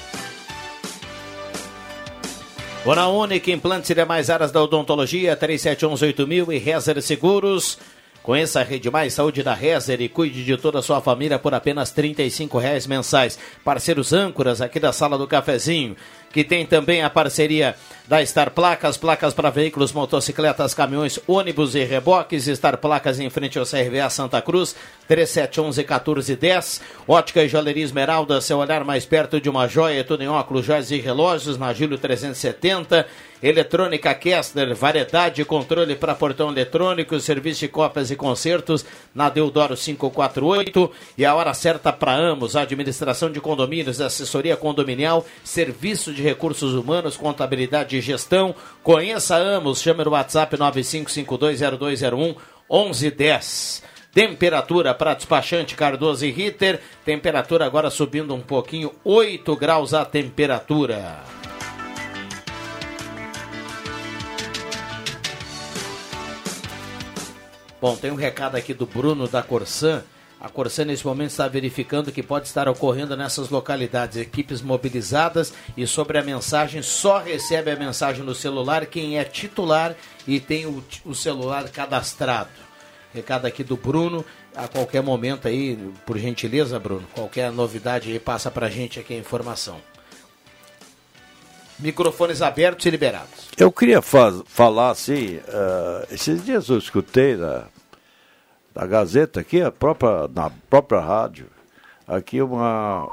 Ona Única, implantes e demais áreas da odontologia, 37118000 e Rezer Seguros. Conheça a Rede Mais Saúde da Rezer e cuide de toda a sua família por apenas R$ reais mensais. Parceiros âncoras aqui da Sala do Cafezinho, que tem também a parceria da Star Placas, placas para veículos, motocicletas, caminhões, ônibus e reboques. Star Placas em frente ao CRVA Santa Cruz, 3711-1410. Ótica e Joalheria Esmeralda, seu olhar mais perto de uma joia, tudo em óculos, joias e relógios, na Júlio 370. Eletrônica Kessler, variedade de controle para portão eletrônico, serviço de cópias e concertos na Deodoro 548. E a hora certa para Amos, administração de condomínios, assessoria condominial, serviço de recursos humanos, contabilidade e gestão. Conheça Amos, chame no WhatsApp 95520201 1110. Temperatura para despachante Cardoso e Ritter. Temperatura agora subindo um pouquinho, 8 graus a temperatura. Bom, tem um recado aqui do Bruno da Corsan. A Corsan nesse momento está verificando o que pode estar ocorrendo nessas localidades. Equipes mobilizadas e sobre a mensagem, só recebe a mensagem no celular quem é titular e tem o, o celular cadastrado. Recado aqui do Bruno. A qualquer momento aí, por gentileza, Bruno, qualquer novidade aí, passa pra gente aqui a informação. Microfones abertos e liberados. Eu queria fa falar assim, uh, esses dias eu escutei da, da Gazeta aqui, a própria, na própria rádio, aqui uma,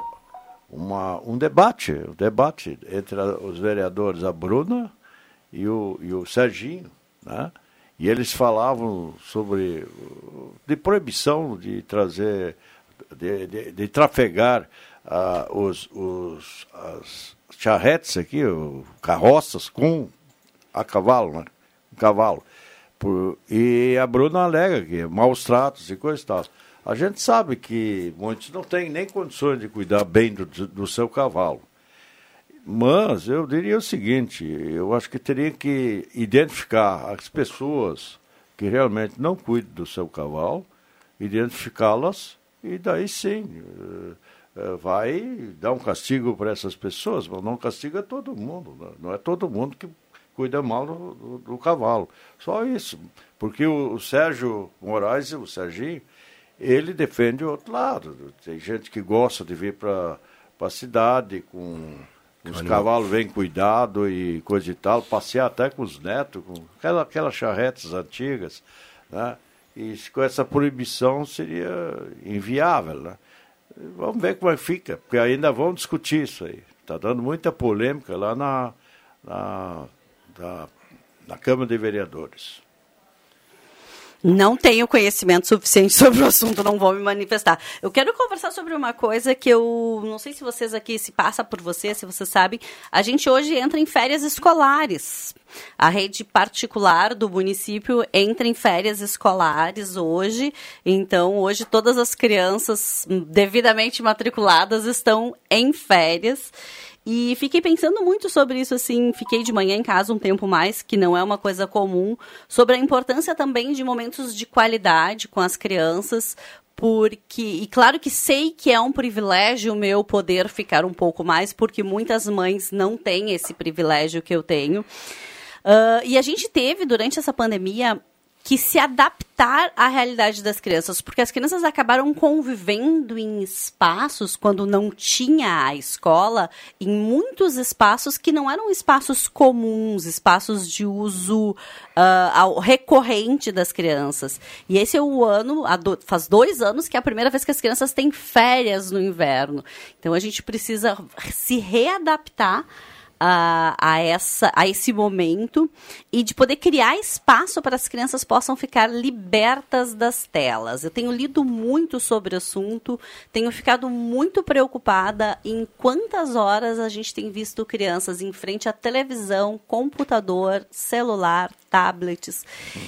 uma, um debate, um debate entre os vereadores, a Bruna e o, e o Serginho, né? E eles falavam sobre de proibição de trazer, de, de, de trafegar uh, os, os, as charretes aqui, o, carroças com a cavalo, né? Um cavalo. Por, e a Bruna alega que maus tratos e coisa e tal. A gente sabe que muitos não têm nem condições de cuidar bem do, do seu cavalo. Mas eu diria o seguinte, eu acho que teria que identificar as pessoas que realmente não cuidam do seu cavalo, identificá-las e daí sim uh, uh, vai dar um castigo para essas pessoas, mas não castiga todo mundo. Né? Não é todo mundo que cuida mal do, do, do cavalo. Só isso. Porque o, o Sérgio Moraes, o Serginho, ele defende o outro lado. Tem gente que gosta de vir para a cidade com os cavalos bem cuidados e coisa e tal, passear até com os netos, com aquela, aquelas charretes antigas, né? E com essa proibição seria inviável, né? Vamos ver como é que fica, porque ainda vão discutir isso aí. Está dando muita polêmica lá na, na, na, na Câmara de Vereadores. Não tenho conhecimento suficiente sobre o assunto, não vou me manifestar. Eu quero conversar sobre uma coisa que eu não sei se vocês aqui se passa por vocês, se vocês sabem. A gente hoje entra em férias escolares. A rede particular do município entra em férias escolares hoje. Então, hoje todas as crianças devidamente matriculadas estão em férias. E fiquei pensando muito sobre isso, assim, fiquei de manhã em casa um tempo mais, que não é uma coisa comum, sobre a importância também de momentos de qualidade com as crianças, porque, e claro que sei que é um privilégio meu poder ficar um pouco mais, porque muitas mães não têm esse privilégio que eu tenho. Uh, e a gente teve, durante essa pandemia, que se adaptar à realidade das crianças, porque as crianças acabaram convivendo em espaços quando não tinha a escola, em muitos espaços que não eram espaços comuns, espaços de uso uh, recorrente das crianças. E esse é o ano, faz dois anos que é a primeira vez que as crianças têm férias no inverno. Então a gente precisa se readaptar a, a, essa, a esse momento e de poder criar espaço para as crianças possam ficar libertas das telas. Eu tenho lido muito sobre o assunto, tenho ficado muito preocupada em quantas horas a gente tem visto crianças em frente à televisão, computador, celular, tablets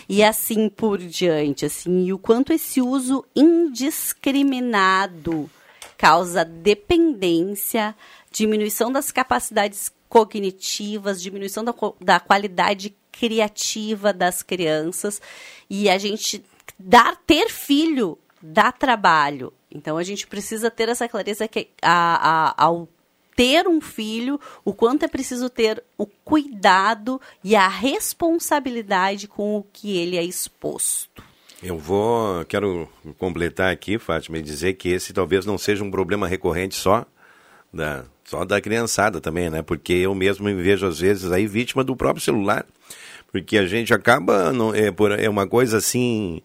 e assim por diante, assim, e o quanto esse uso indiscriminado causa dependência, diminuição das capacidades cognitivas, diminuição da, da qualidade criativa das crianças. E a gente dar ter filho dá trabalho. Então a gente precisa ter essa clareza que a, a, ao ter um filho, o quanto é preciso ter o cuidado e a responsabilidade com o que ele é exposto. Eu vou, quero completar aqui, Fátima, e dizer que esse talvez não seja um problema recorrente só da, só da criançada também, né? Porque eu mesmo me vejo às vezes aí vítima do próprio celular. Porque a gente acaba, não, é, por, é uma coisa assim,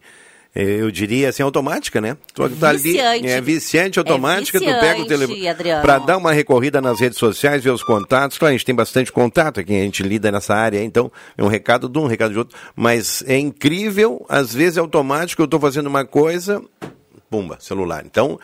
é, eu diria assim, automática, né? Tu tá viciante. Ali, é viciante automática, é viciante, tu pega o telefone para dar uma recorrida nas redes sociais, ver os contatos. Claro, a gente tem bastante contato aqui, a gente lida nessa área, então é um recado de um, um recado de outro. Mas é incrível, às vezes é automático, eu estou fazendo uma coisa, pumba, celular. Então,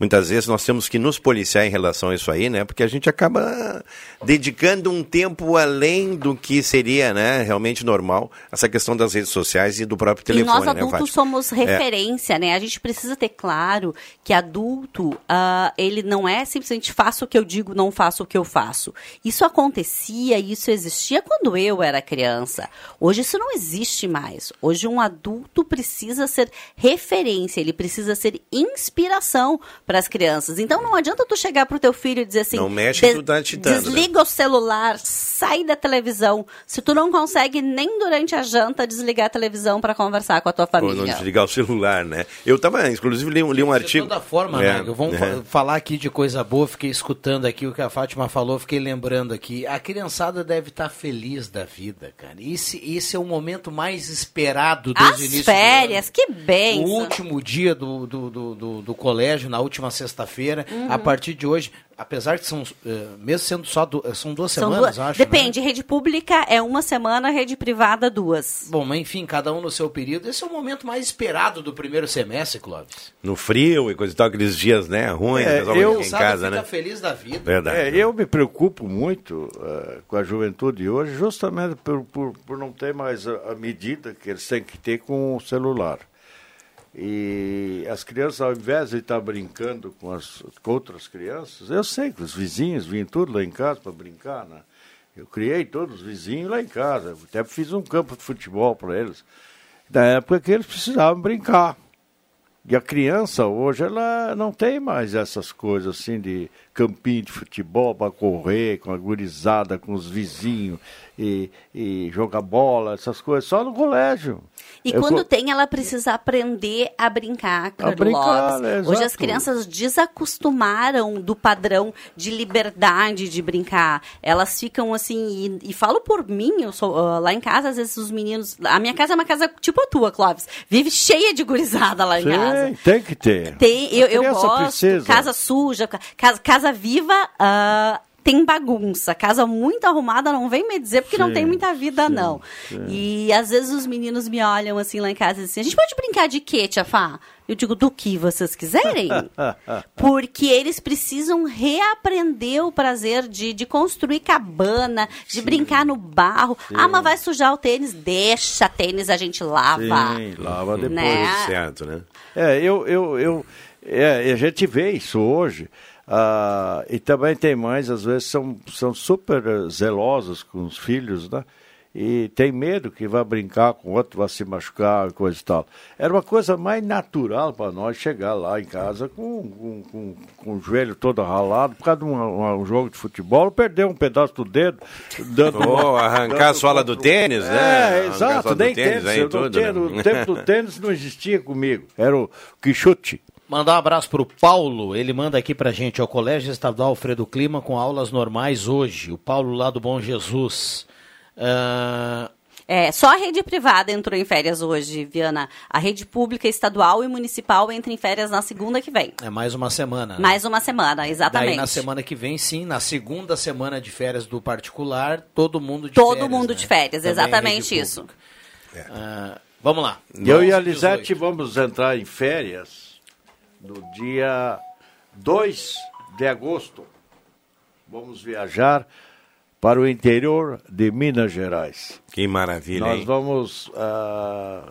muitas vezes nós temos que nos policiar em relação a isso aí, né? Porque a gente acaba dedicando um tempo além do que seria, né, realmente normal, essa questão das redes sociais e do próprio telefone, e nós né, adultos Fátima? somos É. referência, né? A gente precisa ter claro que adulto, ah, ele não é simplesmente faço o que eu digo, não faço o que eu faço. Isso acontecia, isso existia quando eu era criança. Hoje isso não existe mais. Hoje um adulto precisa ser referência, ele precisa ser inspiração para as crianças. Então não adianta tu chegar pro teu filho e dizer assim, Não mexe, "Des- tu tá titando, né?" desliga o celular, sai da televisão. Se tu não consegue nem durante a janta desligar a televisão para conversar com a tua Ou não família. desligar o celular, né? Eu tava, inclusive, li um, li um artigo. De toda forma, É, Nago, vamos é. fa- falar aqui de coisa boa. Fiquei escutando aqui o que a Fátima falou, fiquei lembrando aqui. A criançada deve estar feliz da vida, cara. Esse, esse é o momento mais esperado desde As o início férias, do que bem. O último dia do, do, do, do- do colégio, na última sexta-feira. Uhum. A partir de hoje, apesar de são, eh, mesmo sendo só du- são duas São semanas, duas- acho. né? Depende, rede pública é uma semana, rede privada duas. Bom, mas enfim, cada um no seu período. Esse é o momento mais esperado do primeiro semestre, Clóvis. No frio e coisa e tal, aqueles dias, né, ruins, É, pessoal eu- fica em casa, fica né? feliz da vida. Verdade. É, eu me preocupo muito eh, com a juventude hoje, justamente por, por, por não ter mais a, a medida que eles têm que ter com o celular. E as crianças, ao invés de estar brincando com as com outras crianças, eu sei que os vizinhos vinham tudo lá em casa para brincar, né? Eu criei todos os vizinhos lá em casa, até fiz um campo de futebol para eles. Na época que eles precisavam brincar. E a criança hoje ela não tem mais essas coisas assim de campinho de futebol para correr com a gurizada, com os vizinhos e, e jogar bola, essas coisas, só no colégio. E Eu quando tem, ela precisa aprender a brincar, Carlos. brincar, né? Hoje as crianças desacostumaram do padrão de liberdade de brincar. Elas ficam assim, e, e falo por mim, eu sou ah, lá em casa, às vezes os meninos. A minha casa é uma casa tipo a tua, Clóvis. Vive cheia de gurizada lá em casa. Sim, tem que ter. Tem, eu, A eu gosto. precisa. Casa suja, ca- casa, casa viva. ah, tem bagunça, casa muito arrumada, não vem me dizer porque não Sim, tem muita vida, não. sim. E às vezes os meninos me olham assim lá em casa e dizem assim: a gente pode brincar de quê, Tia Fá? Eu digo, do que vocês quiserem. Porque eles precisam reaprender o prazer de, de construir cabana, de brincar no barro. Sim. Ah, mas vai sujar o tênis? Deixa tênis, a gente lava. Sim, lava depois. Né? Certo, né? É, eu, eu, eu é, a gente vê isso hoje. Ah, e também tem mães, às vezes, são, são super zelosas com os filhos, né? E tem medo que vai brincar com outro, vai se machucar coisa e tal. Era uma coisa mais natural para nós chegar lá em casa com, com, com, com o joelho todo ralado por causa de uma- um jogo de futebol, perder um pedaço do dedo. Dando Ou arrancar a sola do tênis, né? É, exato, nem tênis, tênis. aí tudo, tinha- né? No tempo do tênis não existia comigo. Era o quichute. Mandar um abraço pro Paulo, ele manda aqui pra gente, ao Colégio Estadual Alfredo Clima com aulas normais hoje. O Paulo lá do Bom Jesus. Ah, É, só a rede privada entrou em férias hoje, Viana. A rede pública estadual e municipal entra em férias na segunda que vem. é mais uma semana. né? Mais uma semana, exatamente. Daí na semana que vem, sim, na segunda semana de férias do particular, todo mundo de Todo férias. mundo né? de férias, Também exatamente isso. pública. Ah, vamos lá. Eu e a 11, Lisete vamos entrar em férias no dia 2 de agosto. Vamos viajar para o interior de Minas Gerais. Que maravilha, Nós hein? vamos, ah,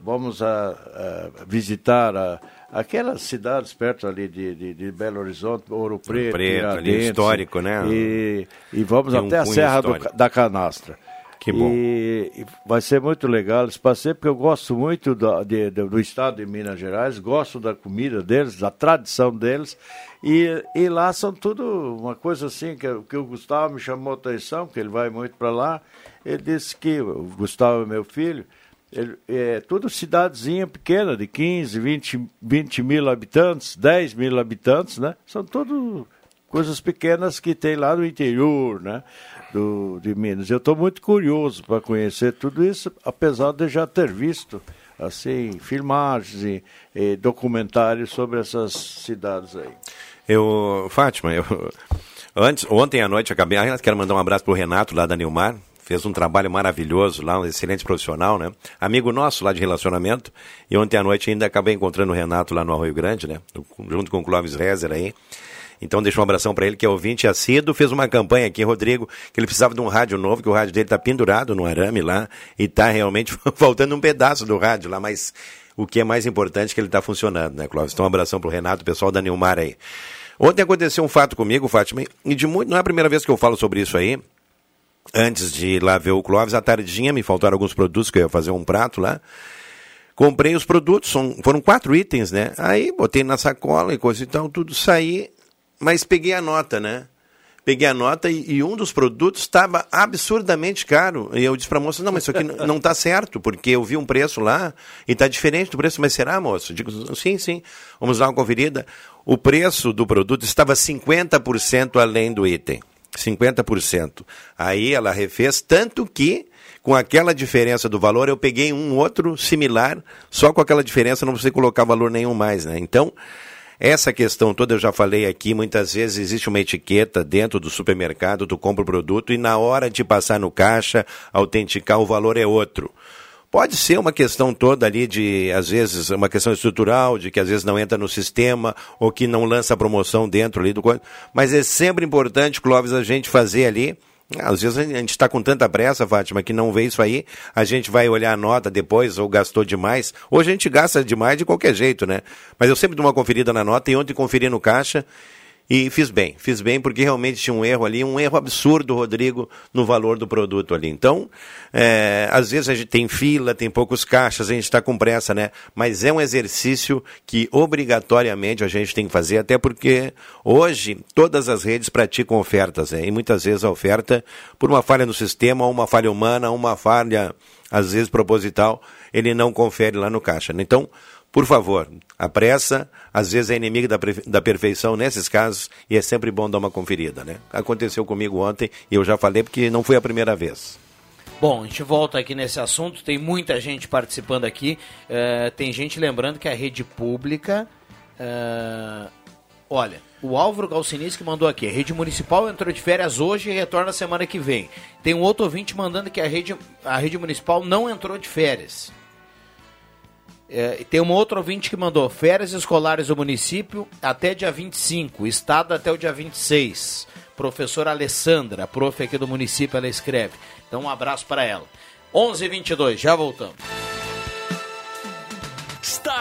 vamos ah, ah, visitar ah, aquelas cidades perto ali de, de- de Belo Horizonte, Ouro Preto, Preto, ali, histórico, né? E, e vamos um até a Serra do da Canastra. Que bom. E, vai ser muito legal esse passeio, porque eu gosto muito da- de- do estado de Minas Gerais, gosto da comida deles, da tradição deles. E, e lá são tudo uma coisa assim que, que o Gustavo me chamou a atenção, porque ele vai muito para lá. Ele disse que o Gustavo é meu filho. Ele, é tudo cidadezinha pequena, de 15, 20, 20 mil habitantes, 10 mil habitantes, né? São tudo coisas pequenas que tem lá no interior, né? Do, de Minas. Eu estou muito curioso para conhecer tudo isso, apesar de já ter visto assim filmagens e, e documentários sobre essas cidades aí. Eu, Fátima, eu, antes, ontem à noite acabei. ah, Quero mandar um abraço pro Renato lá da Nilmar. fez um trabalho maravilhoso lá, um excelente profissional, né? Amigo nosso lá de relacionamento. E ontem à noite ainda acabei encontrando o Renato lá no Arroio Grande, né? Junto com o Clóvis Rezer aí. Então deixa um abração para ele, que é ouvinte assíduo, fez uma campanha aqui, Rodrigo, que ele precisava de um rádio novo, que o rádio dele tá pendurado no arame lá, e tá realmente faltando um pedaço do rádio lá, mas o que é mais importante é que ele está funcionando, né, Clóvis? Então um abração pro Renato, o pessoal da Nilmar aí. Ontem aconteceu um fato comigo, Fátima, e de muito, não é a primeira vez que eu falo sobre isso aí. Antes de ir lá ver o Clóvis, à tardinha, me faltaram alguns produtos que eu ia fazer um prato lá. Comprei os produtos, foram quatro itens, né? Aí botei na sacola e coisa e tal, tudo saí, mas peguei a nota, né? Peguei a nota e, e um dos produtos estava absurdamente caro. E eu disse para a moça: não, mas isso aqui não está certo, porque eu vi um preço lá e está diferente do preço. Mas será, moço? Digo: sim, sim. Vamos dar uma conferida. O preço do produto estava 50% além do item. 50%. Aí ela refez, tanto que com aquela diferença do valor, eu peguei um outro similar, só com aquela diferença não precisei colocar valor nenhum mais, né? Então, essa questão toda eu já falei aqui, muitas vezes existe uma etiqueta dentro do supermercado, tu compra o produto e na hora de passar no caixa, autenticar o valor é outro. Pode ser uma questão toda ali de, às vezes, uma questão estrutural, de que às vezes não entra no sistema, ou que não lança promoção dentro ali do. Mas é sempre importante, Clóvis, a gente fazer ali. Às vezes a gente está com tanta pressa, Fátima, que não vê isso aí, a gente vai olhar a nota depois, ou gastou demais. Hoje a gente gasta demais de qualquer jeito, né? Mas eu sempre dou uma conferida na nota e ontem conferi no caixa. E fiz bem, fiz bem porque realmente tinha um erro ali, um erro absurdo, Rodrigo, no valor do produto ali. Então, é, às vezes a gente tem fila, tem poucos caixas, a gente está com pressa, né? Mas é um exercício que obrigatoriamente a gente tem que fazer, até porque hoje todas as redes praticam ofertas, né? E muitas vezes a oferta, por uma falha no sistema, uma falha humana, uma falha, às vezes proposital, ele não confere lá no caixa. né? Então, por favor, a pressa, às vezes é inimiga da, da perfeição nesses casos e é sempre bom dar uma conferida, né? Aconteceu comigo ontem e eu já falei porque não foi a primeira vez. Bom, a gente volta aqui nesse assunto. Tem muita gente participando aqui. Eh, tem gente lembrando que a rede pública. eh, olha, o Álvaro Galcinis que mandou aqui. A rede municipal entrou de férias hoje e retorna semana que vem. Tem um outro ouvinte mandando que a rede, a rede municipal não entrou de férias. É, tem um outro ouvinte que mandou férias escolares do município até dia 25, estado até o dia 26. Professora Alessandra, prof aqui do município, ela escreve. Então um abraço para ela. 11:22, já voltamos.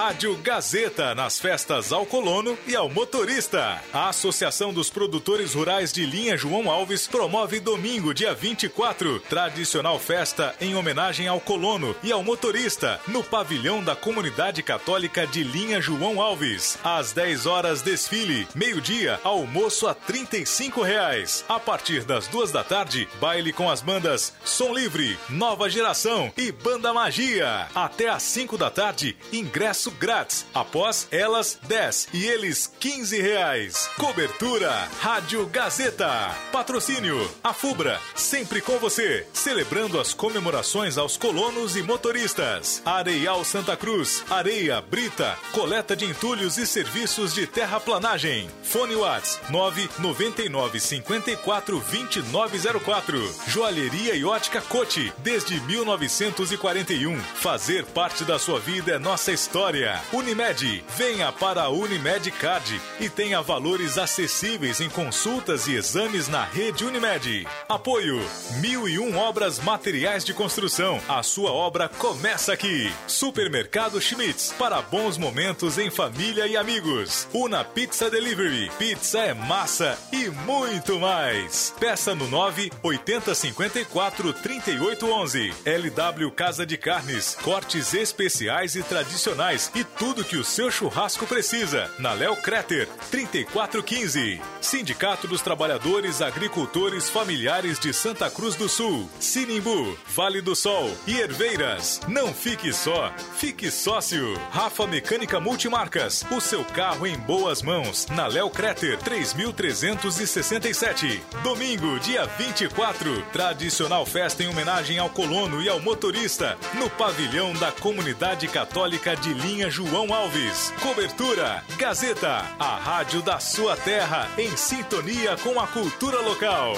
Rádio Gazeta nas festas ao colono e ao motorista. A Associação dos Produtores Rurais de Linha João Alves promove domingo, dia 24, tradicional festa em homenagem ao colono e ao motorista, no pavilhão da Comunidade Católica de Linha João Alves. Às 10 horas, desfile. Meio-dia, almoço a 35 reais. A partir das duas da tarde, baile com as bandas Som Livre, Nova Geração e Banda Magia. Até às 5 da tarde, ingresso grátis. Após elas, 10 e eles 15 reais. Cobertura Rádio Gazeta. Patrocínio A Fubra, sempre com você, celebrando as comemorações aos colonos e motoristas. Areial Santa Cruz, areia, brita, coleta de entulhos e serviços de terraplanagem. Fone Whats 999 54 2904. Joalheria e ótica Cote, desde 1941. Fazer parte da sua vida é nossa história. Unimed, venha para a Unimed Card e tenha valores acessíveis em consultas e exames na rede Unimed. Apoio: Mil e um obras materiais de construção. A sua obra começa aqui. Supermercado Schmitz, para bons momentos em família e amigos. Una Pizza Delivery, pizza é massa e muito mais. Peça no 9 80 54 38 11. LW Casa de Carnes, cortes especiais e tradicionais e tudo que o seu churrasco precisa. Na Léo Creter, 3415. Sindicato dos Trabalhadores Agricultores Familiares de Santa Cruz do Sul. Sinimbu, Vale do Sol e Herveiras. Não fique só, fique sócio. Rafa Mecânica Multimarcas. O seu carro em boas mãos. Na Léo Creter, 3367. Domingo, dia 24. Tradicional festa em homenagem ao colono e ao motorista. No pavilhão da Comunidade Católica de Linha João Alves. Cobertura Gazeta, a rádio da sua terra, em sintonia com a cultura local.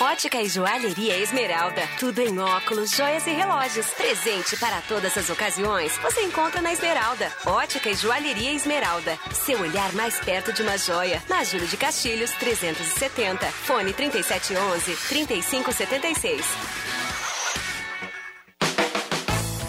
Ótica e Joalheria Esmeralda. Tudo em óculos, joias e relógios. Presente para todas as ocasiões. Você encontra na Esmeralda. Ótica e Joalheria Esmeralda. Seu olhar mais perto de uma joia. Na Júlio de Castilhos, 370. Fone 3711-3576.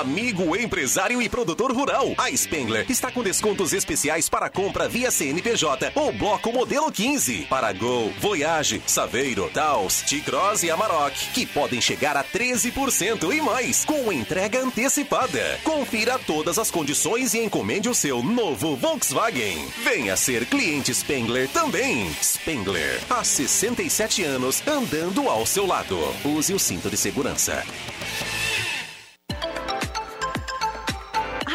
Amigo empresário e produtor rural, a Spengler está com descontos especiais para compra via CNPJ ou bloco modelo 15 para Gol, Voyage, Saveiro, Taos, T-Cross e Amarok, que podem chegar a 13% e mais com entrega antecipada. Confira todas as condições e encomende o seu novo Volkswagen. Venha ser cliente Spengler também. Spengler, há 67 anos andando ao seu lado. Use o cinto de segurança.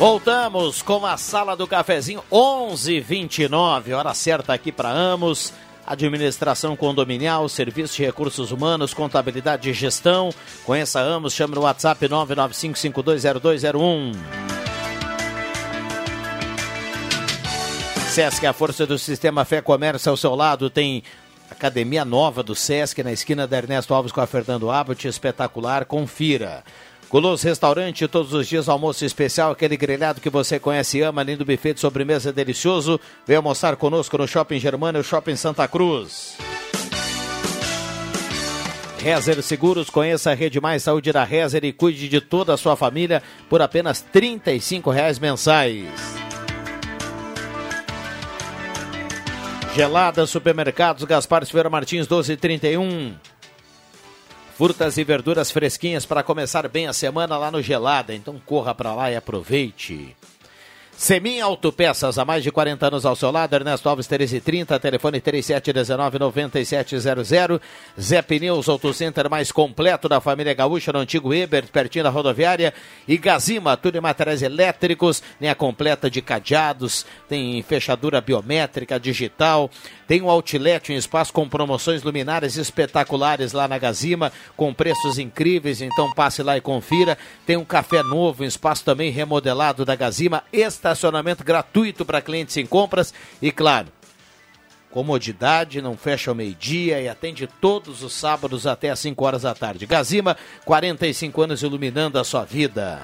Voltamos com a sala do cafezinho 11:29, hora certa aqui para Amos. Administração condominial, serviço de recursos humanos, contabilidade e gestão. Conheça Amos, chame no WhatsApp 995520201. Sesc, a força do sistema Fé Comércio ao seu lado, tem academia nova do Sesc na esquina da Ernesto Alves com a Fernando Abbott, espetacular, confira. Guloso Restaurante, todos os dias almoço especial, aquele grelhado que você conhece e ama, lindo buffet de sobremesa delicioso. Vem almoçar conosco no Shopping Germana e Shopping Santa Cruz. Rezer Seguros, conheça a Rede Mais Saúde da Rezer e cuide de toda a sua família por apenas R$ 35,00 mensais. Gelada Supermercados, Gaspar Silveira Martins 1231. Frutas e verduras fresquinhas para começar bem a semana lá no Gelada. Então corra para lá e aproveite. Semin Autopeças, há mais de 40 anos ao seu lado, Ernesto Alves 1330, telefone 3719-9700. Zé Pneus Auto Center mais completo da família gaúcha, no antigo Eber, pertinho da rodoviária. E Gazima, tudo em materiais elétricos, linha completa de cadeados, tem fechadura biométrica, digital. Tem um outlet, um espaço com promoções luminárias espetaculares lá na Gazima, com preços incríveis, então passe lá e confira. Tem um café novo, um espaço também remodelado da Gazima, estacionamento gratuito para clientes em compras e, claro, comodidade, não fecha ao meio-dia e atende todos os sábados até às 5 horas da tarde. Gazima, 45 anos iluminando a sua vida.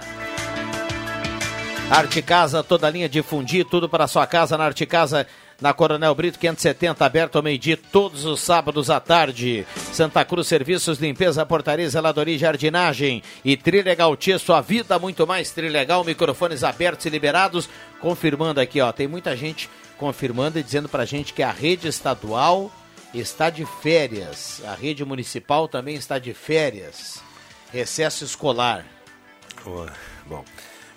Arte Casa, toda linha de fundir, tudo para a sua casa na Arte Casa na Coronel Brito 570, aberto ao meio-dia, todos os sábados à tarde. Santa Cruz Serviços, Limpeza, Portaria, Zeladoria Jardinagem. E Trilegal Tia, sua vida muito mais Trilegal, microfones abertos e liberados. Confirmando aqui, ó, tem muita gente confirmando e dizendo pra gente que a rede estadual está de férias. A rede municipal também está de férias. Recesso escolar. Bom.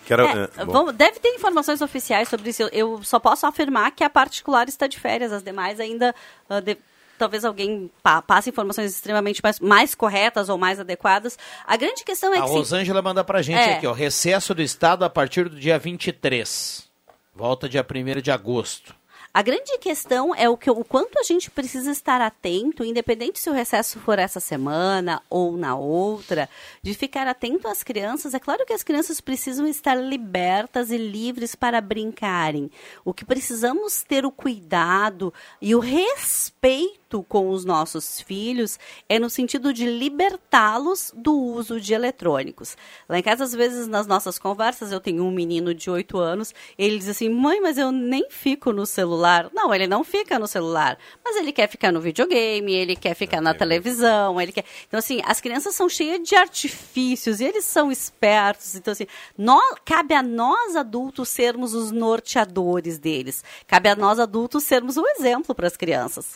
Quero, É, eh, vamos- deve ter informações oficiais sobre isso. Eu- Eu só posso afirmar que a particular está de férias, as demais ainda. ah, de- Talvez alguém pa- passe informações extremamente mais, mais corretas ou mais adequadas. A grande questão é A que. sim, Rosângela manda pra gente É. aqui, ó. Recesso do Estado a partir do dia 23. Volta dia 1 de agosto. A grande questão é o, que, o quanto a gente precisa estar atento, independente se o recesso for essa semana ou na outra, de ficar atento às crianças. É claro que as crianças precisam estar libertas e livres para brincarem. O que precisamos ter o cuidado e o respeito com os nossos filhos é no sentido de libertá-los do uso de eletrônicos. Lá em casa, às vezes, nas nossas conversas, eu tenho um menino de 8 anos, ele diz assim: mãe, mas eu nem fico no celular. Não, ele não fica no celular, mas ele quer ficar no videogame, ele quer ficar na televisão, ele quer. Então, assim, as crianças são cheias de artifícios e eles são espertos. Então, assim, nó- cabe a nós adultos sermos os norteadores deles. Cabe a nós adultos sermos o exemplo para as crianças.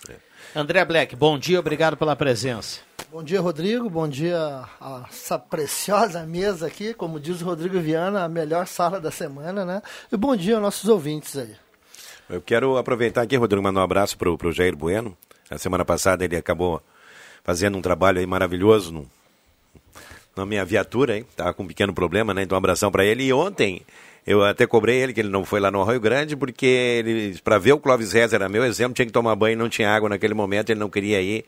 André Black, bom dia, obrigado pela presença. Bom dia, Rodrigo. Bom dia a essa preciosa mesa aqui, como diz o Rodrigo Viana, a melhor sala da semana, né? E bom dia aos nossos ouvintes aí. Eu quero aproveitar aqui, Rodrigo, mandar um abraço pro, pro Jair Bueno. A semana passada ele acabou fazendo um trabalho aí maravilhoso no, na minha viatura, hein? Tava com um pequeno problema, né? Então um abração para ele. E ontem eu até cobrei ele que ele não foi lá no Arroio Grande, porque ele, para ver o Clóvis Reza era meu exemplo, tinha que tomar banho, não tinha água naquele momento, ele não queria ir.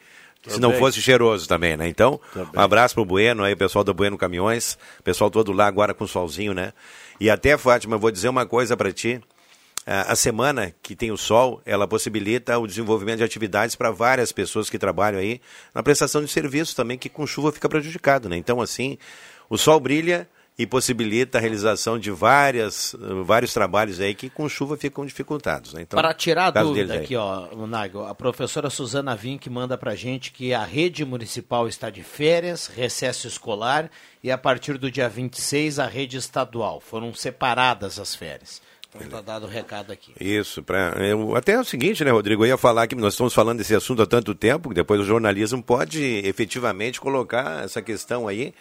Se não Também. fosse cheiroso também, né? Então, Também. um abraço pro Bueno aí, pessoal da Bueno Caminhões, pessoal todo lá agora com solzinho, né? E até, Fátima, eu vou dizer uma coisa para ti. A semana que tem o sol, ela possibilita o desenvolvimento de atividades para várias pessoas que trabalham aí na prestação de serviços também, que com chuva fica prejudicado, né? Então, assim, o sol brilha e possibilita a realização de várias, vários trabalhos aí que com chuva ficam dificultados, né? Então, Para tirar a dúvida aqui, ó, Nago, a professora Suzana Vink manda pra gente que a rede municipal está de férias, recesso escolar, e a partir do dia 26 a rede estadual. Foram separadas as férias. Então tá dado o recado aqui. Isso, pra, eu, até é o seguinte, né, Rodrigo? Eu ia falar que nós estamos falando desse assunto há tanto tempo, que depois o jornalismo pode efetivamente colocar essa questão aí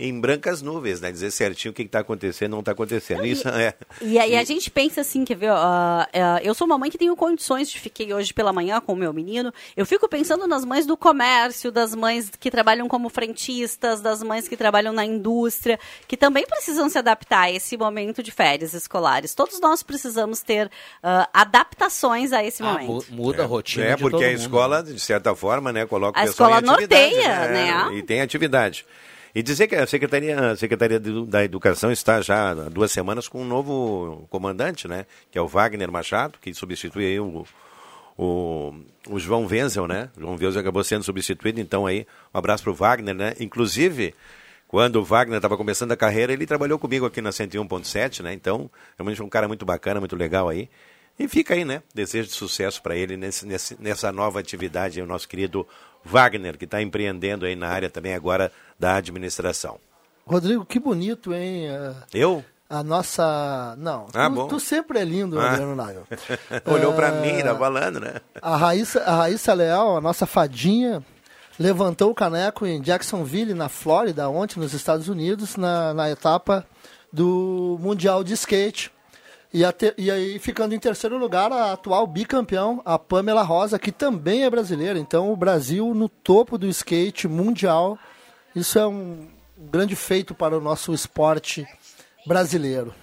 em brancas nuvens, né? Dizer certinho o que está acontecendo não está acontecendo. Isso é. E aí a gente pensa assim, quer ver? ah, ah, eu sou uma mãe que tenho condições de fiquei hoje pela manhã com o meu menino. Eu fico pensando nas mães do comércio, das mães que trabalham como frentistas, das mães que trabalham na indústria, que também precisam se adaptar a esse momento de férias escolares. Todos nós precisamos ter ah, adaptações a esse Ah, momento. mu- muda a rotina É, porque todo a mundo. escola, de certa forma, né, coloca o A pessoal escola norteia, né? E tem atividade. E dizer que a Secretaria, a Secretaria da Educação está já há duas semanas com um novo comandante, né? Que é o Wagner Machado, que substitui o, o, o João Wenzel, né? O João Wenzel acabou sendo substituído, então aí um abraço para o Wagner, né? Inclusive, quando o Wagner estava começando a carreira, ele trabalhou comigo aqui na 101.7, né? Então, realmente um cara muito bacana, muito legal aí. E fica aí, né? Desejo de sucesso para ele nesse, nessa nova atividade, o nosso querido Wagner, que está empreendendo aí na área também agora da administração. Rodrigo, que bonito, hein? Ah, Eu? A nossa. Não, Ah, tu, bom. tu sempre é lindo, Ah. Adriano Nago. Olhou para Ah, mim, tá falando, né? A Raíssa, a Raíssa Leal, a nossa fadinha, levantou o caneco em Jacksonville, na Flórida, ontem, nos Estados Unidos, na, na etapa do Mundial de Skate. E, te- e aí, ficando em terceiro lugar, a atual bicampeão, a Pamela Rosa, que também é brasileira. Então, o Brasil no topo do skate mundial. Isso é um grande feito para o nosso esporte brasileiro.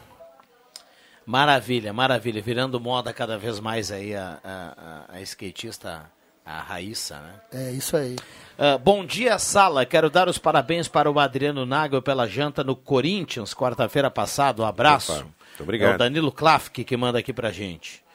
Maravilha, maravilha. Virando moda cada vez mais aí a, a, a- a skatista, a Raíssa, né? É isso aí. Ah, bom dia, Sala. Quero dar os parabéns para o Adriano Nagel pela janta no Corinthians, quarta-feira passada. Um abraço. Opa, muito obrigado. É o Danilo Klafke que manda aqui pra gente.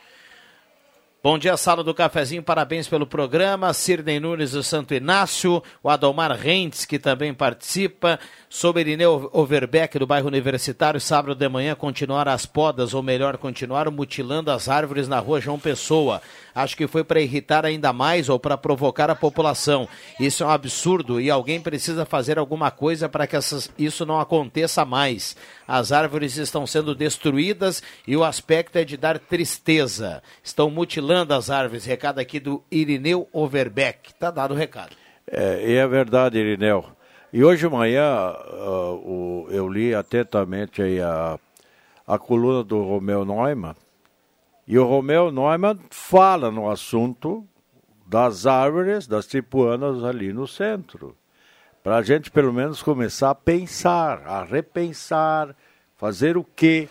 Bom dia, Sala do Cafezinho, parabéns pelo programa. Sirnei Nunes do Santo Inácio, o Adomar Rentes, que também participa. Sobre Overbeck, do bairro Universitário, sábado de manhã, continuar as podas, ou melhor, continuar mutilando as árvores na rua João Pessoa. Acho que foi para irritar ainda mais ou para provocar a população. Isso é um absurdo e alguém precisa fazer alguma coisa para que essas- isso não aconteça mais. As árvores estão sendo destruídas e o aspecto é de dar tristeza. Estão mutilando as árvores. Recado aqui do Irineu Overbeck. Tá dado o recado. É, e é verdade, Irineu. E hoje de manhã ah, o- eu li atentamente a, a coluna do Romeu Neumann. E o Romeu Neumann fala no assunto das árvores, das tipuanas ali no centro. Para a gente pelo menos começar a pensar, a repensar, fazer o que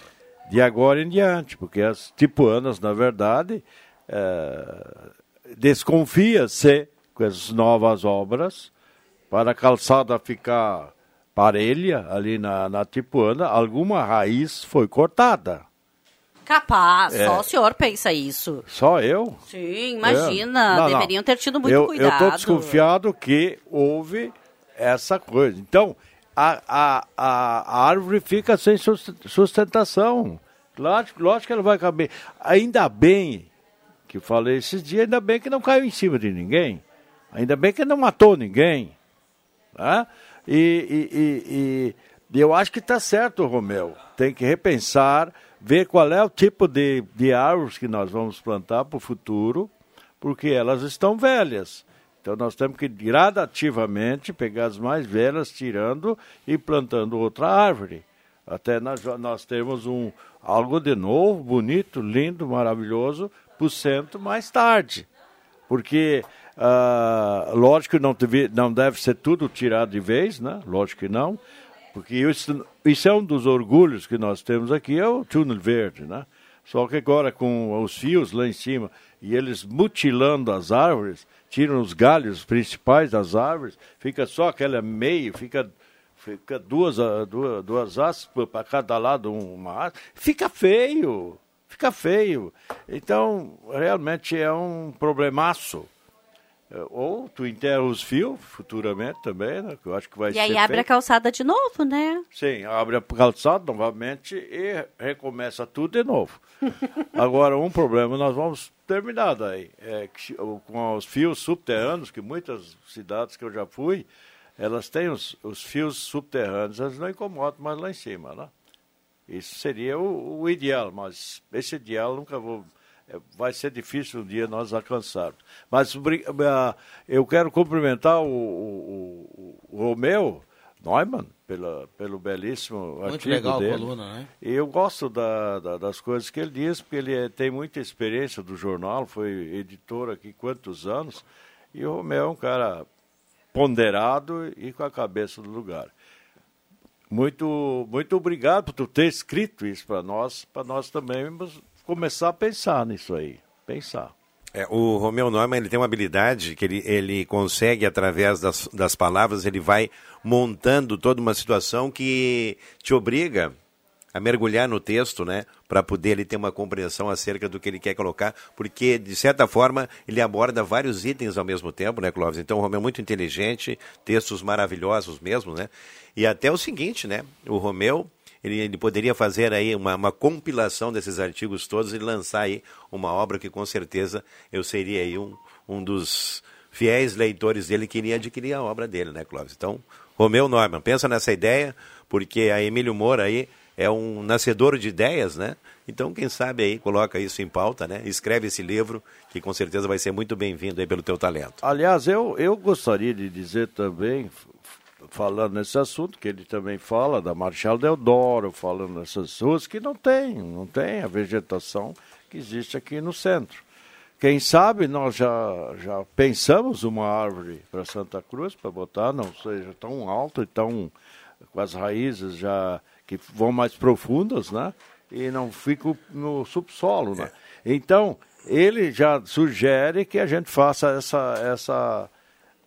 de agora em diante. Porque as tipuanas, na verdade, eh, desconfia-se com as novas obras para a calçada ficar parelha ali na, na Tipuana, alguma raiz foi cortada. Capaz, É. só o senhor pensa isso. Só eu? Sim, imagina. É. Não, não. deveriam ter tido muito eu, cuidado. Eu estou desconfiado que houve essa coisa. Então, a, a, a, a árvore fica sem sus- sustentação. Lógico, lógico que ela vai caber. Ainda bem que falei esses dias, ainda bem que não caiu em cima de ninguém. Ainda bem que não matou ninguém. E, e, e- e- e eu acho que está certo, Romeu. Tem que repensar, ver qual é o tipo de, de árvores que nós vamos plantar para o futuro, porque elas estão velhas. Então nós temos que gradativamente pegar as mais velhas, tirando e plantando outra árvore. Até nós, nós temos um, algo de novo, bonito, lindo, maravilhoso para o centro mais tarde porque ah, lógico que não não deve ser tudo tirado de vez, né? Lógico que não, porque isso, isso é um dos orgulhos que nós temos aqui, é o túnel verde, né? Só que agora com os fios lá em cima e eles mutilando as árvores, tiram os galhos principais das árvores, fica só aquela meio, fica fica duas ah, duas, duas aspas para cada lado uma fica feio fica feio. Então, realmente é um problemaço. É, Ou tu enterra os fios futuramente também, né? Que eu acho que vai E aí ser abre a feito. calçada de novo, né? Sim, abre a calçada novamente e recomeça tudo de novo. Agora, um problema nós vamos terminar daí. É que, com os fios subterrâneos, que muitas cidades que eu já fui, elas têm os, os fios subterrâneos, eles não incomodam mais lá em cima, né? Isso seria o, o ideal, mas esse ideal nunca vou. É, Vai ser difícil um dia nós alcançarmos. Mas ah, eu quero cumprimentar o, o, o- Romeu Neumann pela, pelo belíssimo Muito artigo legal a dele. coluna, né? E eu gosto da- da- das coisas que ele diz, porque ele é- tem muita experiência do jornal, foi editor aqui quantos anos, e o Romeu é um cara ponderado e com a cabeça no lugar. Muito, muito obrigado por tu ter escrito isso para nós, para nós também começar a pensar nisso aí. Pensar. É, o Romeu Neumann ele tem uma habilidade que ele, ele consegue, através das, das palavras, ele vai montando toda uma situação que te obriga a mergulhar no texto, né? Para poder ele ter uma compreensão acerca do que ele quer colocar, porque, de certa forma, ele aborda vários itens ao mesmo tempo, né, Clóvis? Então, o Romeu é muito inteligente, textos maravilhosos mesmo, né? E até o seguinte, né? O Romeu, ele, ele poderia fazer aí uma, uma compilação desses artigos todos e lançar aí uma obra que com certeza eu seria aí um, um dos fiéis leitores dele que iria adquirir a obra dele, né, Clóvis? Então, Romeu Neumann, pensa nessa ideia, porque a Emílio Moura aí é um nascedor de ideias, né? Então, quem sabe aí coloca isso em pauta, né? Escreve esse livro, que com certeza vai ser muito bem-vindo aí pelo teu talento. Aliás, eu, eu gostaria de dizer também, falando nesse assunto, que ele também fala da Marechal Deodoro, falando nessas ruas que não tem, não tem a vegetação que existe aqui no centro. Quem sabe nós já, já pensamos uma árvore para Santa Cruz, para botar, não seja tão alta e tão com as raízes já que vão mais profundas, né? E não fica no subsolo, né? Então, ele já sugere que a gente faça essa essa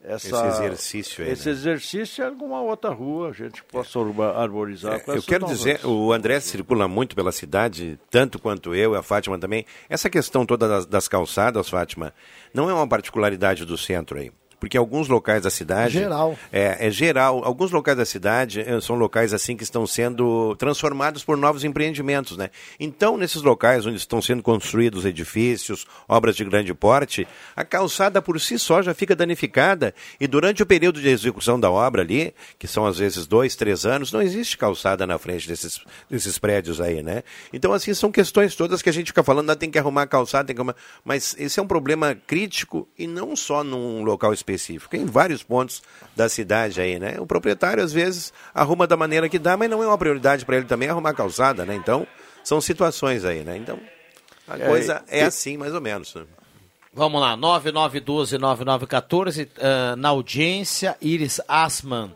essa, Esse exercício aí, Esse né? exercício em alguma outra rua, a gente possa urba- arborizar com É, Eu quero dizer, o André circula muito pela cidade, tanto quanto eu e a Fátima também. Essa questão toda das, das calçadas, Fátima, não é uma particularidade do centro aí. Porque alguns locais da cidade. Geral. É, é geral. Alguns locais da cidade eh, são locais assim que estão sendo transformados por novos empreendimentos, né? Então, nesses locais onde estão sendo construídos edifícios, obras de grande porte, a calçada por si só já fica danificada e durante o período de execução da obra ali, que são às vezes dois, três anos, não existe calçada na frente desses, desses prédios aí, né? Então, assim, são questões todas que a gente fica falando, ah, tem que arrumar a calçada, tem que arrumar... Mas esse é um problema crítico e não só num local específico, em vários pontos da cidade aí, né? O proprietário, às vezes, arruma da maneira que dá, mas não é uma prioridade para ele também arrumar a calçada, né? Então, são situações aí, né? Então, a É, coisa é assim, mais ou menos. né? Vamos lá, 9912-9914, ah, na audiência, Iris Asman.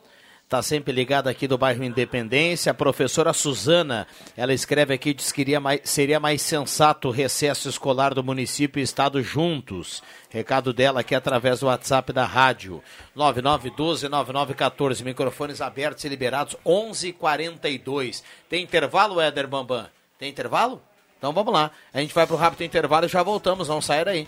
Está sempre ligada aqui do bairro Independência. A professora Suzana, ela escreve aqui, diz que mais- seria mais sensato o recesso escolar do município e estado juntos. Recado dela aqui através do WhatsApp da rádio. 9912-9914, microfones abertos e liberados, 11:42. Tem intervalo, Éder Bambam? Tem intervalo? Então vamos lá. A gente vai para o rápido intervalo e já voltamos. Vamos sair aí.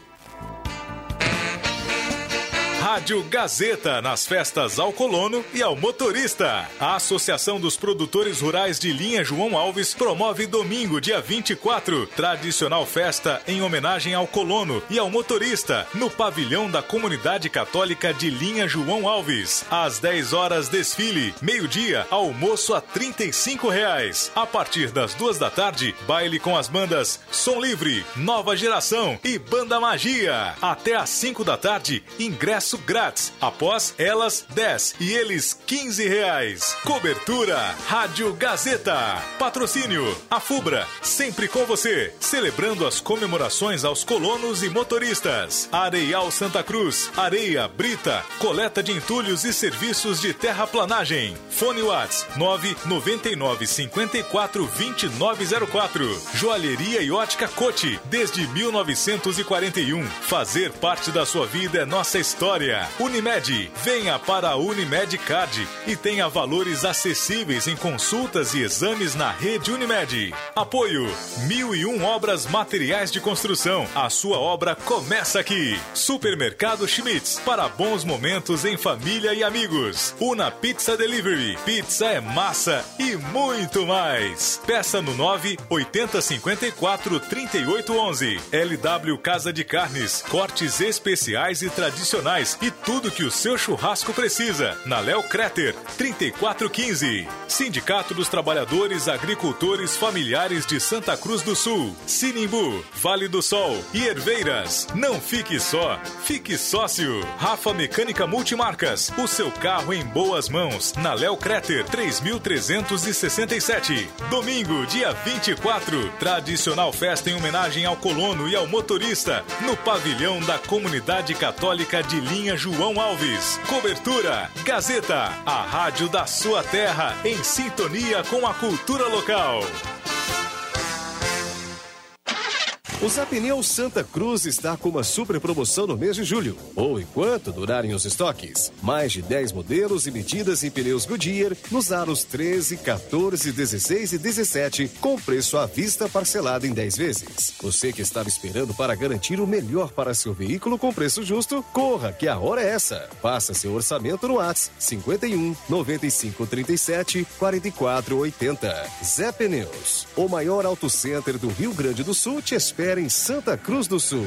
Rádio Gazeta nas festas ao colono e ao motorista. A Associação dos Produtores Rurais de Linha João Alves promove domingo, dia 24, tradicional festa em homenagem ao colono e ao motorista, no pavilhão da Comunidade Católica de Linha João Alves. Às 10 horas, desfile. Meio-dia, almoço a 35 reais. A partir das duas da tarde, baile com as bandas Som Livre, Nova Geração e Banda Magia. Até às 5 da tarde, ingresso grátis. Após elas, 10 e eles 15 reais. Cobertura Rádio Gazeta. Patrocínio A Fubra, sempre com você, celebrando as comemorações aos colonos e motoristas. Areial Santa Cruz, areia, brita, coleta de entulhos e serviços de terraplanagem. Fone Whats 999 54 2904. Joalheria e ótica Cote, desde 1941. Fazer parte da sua vida é nossa história. Unimed, venha para a Unimed Card e tenha valores acessíveis em consultas e exames na rede Unimed. Apoio: Mil e um obras materiais de construção. A sua obra começa aqui. Supermercado Schmitz, para bons momentos em família e amigos. Una Pizza Delivery, pizza é massa e muito mais. Peça no 9 80 54 38 11. LW Casa de Carnes, cortes especiais e tradicionais e tudo que o seu churrasco precisa. Na Léo Creter, 3415. Sindicato dos Trabalhadores Agricultores Familiares de Santa Cruz do Sul. Sinimbu, Vale do Sol e Herveiras. Não fique só, fique sócio. Rafa Mecânica Multimarcas, o seu carro em boas mãos. Na Léo Creter, 3367. Domingo, dia 24, tradicional festa em homenagem ao colono e ao motorista, no pavilhão da Comunidade Católica de Linha João Alves. Cobertura Gazeta, a rádio da sua terra, em sintonia com a cultura local. O Zapneu Santa Cruz está com uma super promoção no mês de julho, ou enquanto durarem os estoques. Mais de 10 modelos e medidas em pneus Goodyear nos aros 13, 14, 16 e 17, com preço à vista parcelado em 10 vezes. Você que estava esperando para garantir o melhor para seu veículo com preço justo, corra que a hora é essa. Faça seu orçamento no ATS 51 95 37 44 80. Zé Pneus, o maior auto center do Rio Grande do Sul te espera em Santa Cruz do Sul.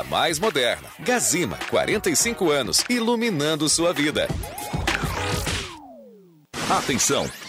mais moderna. Gazima, 45 anos, iluminando sua vida. Atenção!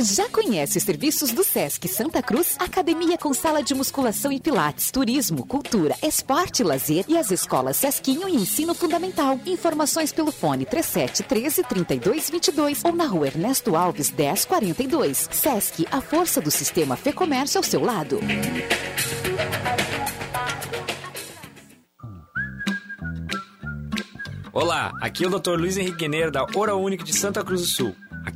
Já conhece os serviços do Sesc Santa Cruz? Academia com sala de musculação e pilates, turismo, cultura, esporte lazer e as escolas Sesquinho e Ensino Fundamental. Informações pelo fone 37 13 32 22 ou na rua Ernesto Alves 1042. Sesc, a força do sistema Fê Comércio ao seu lado. Olá, aqui é o Dr. Luiz Henrique Guineiro da Oral Unique de Santa Cruz do Sul.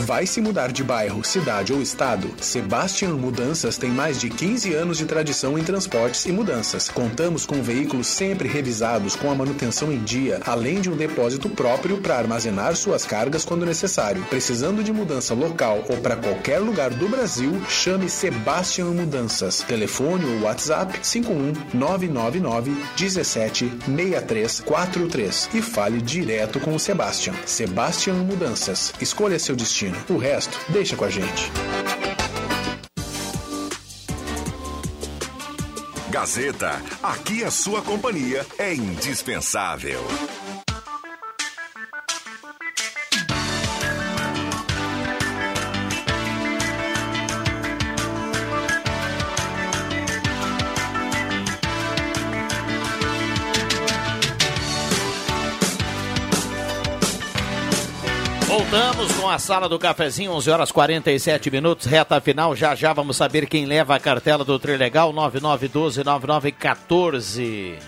Vai se mudar de bairro, cidade ou estado? Sebastian Mudanças tem mais de 15 anos de tradição em transportes e mudanças. Contamos com veículos sempre revisados com a manutenção em dia, além de um depósito próprio para armazenar suas cargas quando necessário. Precisando de mudança local ou para qualquer lugar do Brasil, chame Sebastian Mudanças. Telefone ou WhatsApp 51 999 17 6343 e fale direto com o Sebastian. Sebastian Mudanças. Escolha seu destino. O resto, deixa com a gente. Gazeta, aqui a sua companhia é indispensável. Voltamos com a sala do cafezinho, 11 horas 47 minutos, reta final. Já já vamos saber quem leva a cartela do Trilegal 99129914.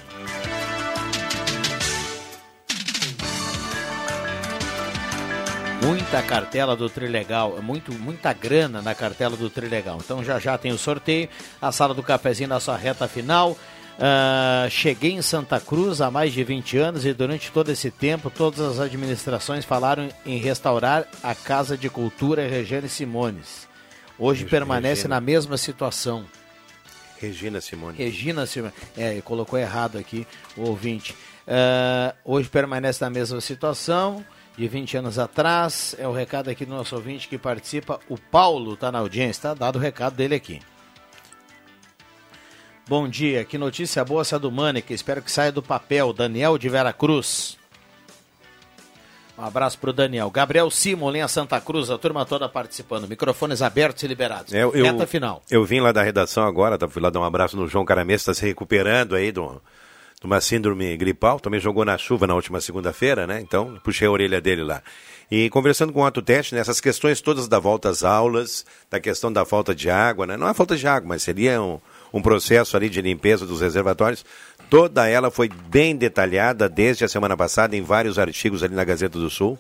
Muita cartela do Trilegal, muito, muita grana na cartela do Trilegal. Então já já tem o sorteio, a sala do cafezinho na sua reta final. Uh, cheguei em Santa Cruz há mais de 20 anos e durante todo esse tempo todas as administrações falaram em restaurar a Casa de Cultura Regiane Simones. Hoje permanece Regina. na mesma situação. Regina Simone. Regina Silva. É, colocou errado aqui o ouvinte. Ah, hoje permanece na mesma situação de 20 anos atrás. É o recado aqui do nosso ouvinte que participa. O Paulo está na audiência, tá dado o recado dele aqui. Bom dia, que notícia boa essa do Mânica. Espero que saia do papel. Daniel de Vera Cruz. Um abraço pro Daniel. Gabriel Simon, linha Santa Cruz, a turma toda participando. Microfones abertos e liberados. É, Eu, Reta final. Eu vim lá da redação agora, tá, fui lá dar um abraço no João Caramês, está se recuperando aí de uma síndrome gripal. Também jogou na chuva na última segunda-feira, né? Então, puxei a orelha dele lá. E conversando com o Otto Teste, nessas questões todas da volta às aulas, da questão da falta de água, né? Não é falta de água, mas seria um, um processo ali de limpeza dos reservatórios. Toda ela foi bem detalhada desde a semana passada em vários artigos ali na Gazeta do Sul.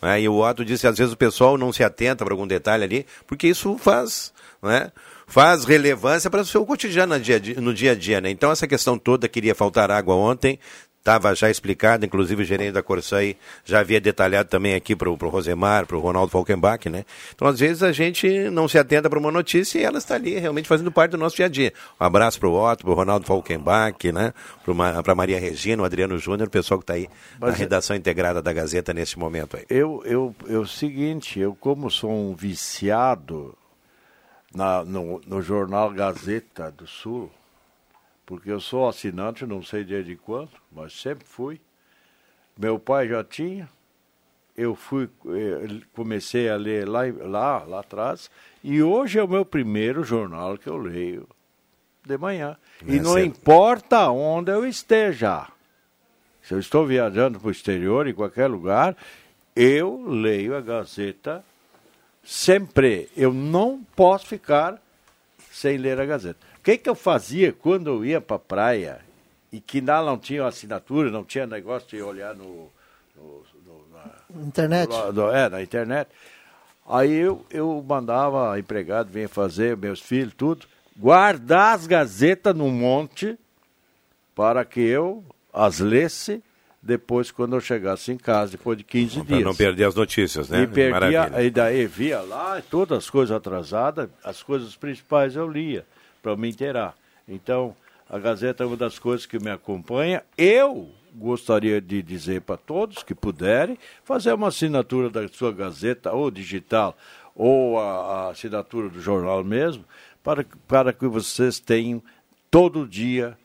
né? E o Otto disse às vezes o pessoal não se atenta para algum detalhe ali, porque isso faz, né? faz relevância para o seu cotidiano no dia a dia. Né? Então essa questão toda, queria faltar água ontem, estava já explicado, inclusive o gerente da Corsai já havia detalhado também aqui para o Rosemar, para o Ronaldo Falkenbach, né? Então, às vezes, a gente não se atenta para uma notícia e ela está ali realmente fazendo parte do nosso dia a dia. Um abraço para o Otto, para o Ronaldo Falkenbach, né? Para a Maria Regina, o Adriano Júnior, o pessoal que está aí na Mas é- redação integrada da Gazeta nesse momento aí. Eu, eu, eu, seguinte, eu como sou um viciado na, no, no jornal Gazeta do Sul, porque eu sou assinante, não sei desde quando, mas sempre fui. Meu pai já tinha, eu fui, eh, comecei a ler lá, lá, lá atrás, e hoje é o meu primeiro jornal que eu leio de manhã. E É não certo. importa onde eu esteja. Se eu estou viajando para o exterior, em qualquer lugar, eu leio a Gazeta sempre. Eu não posso ficar sem ler a Gazeta. O que, que eu fazia quando eu ia para a praia e que lá não tinha assinatura, não tinha negócio de olhar no, no- no- na, Internet. no- é, na internet. Aí eu, eu mandava a empregado vir fazer, meus filhos, tudo, guardar as gazetas num monte para que eu as lesse depois quando eu chegasse em casa, depois de 15 Para dias. não perder as notícias, né? E perdia, Maravilha. e daí via lá todas as coisas atrasadas, as coisas principais eu lia, para me inteirar. Então, a Gazeta é uma das coisas que me acompanha. Eu gostaria de dizer para todos que puderem fazer uma assinatura da sua Gazeta, ou digital, ou a, a assinatura do jornal mesmo, para, para que vocês tenham todo dia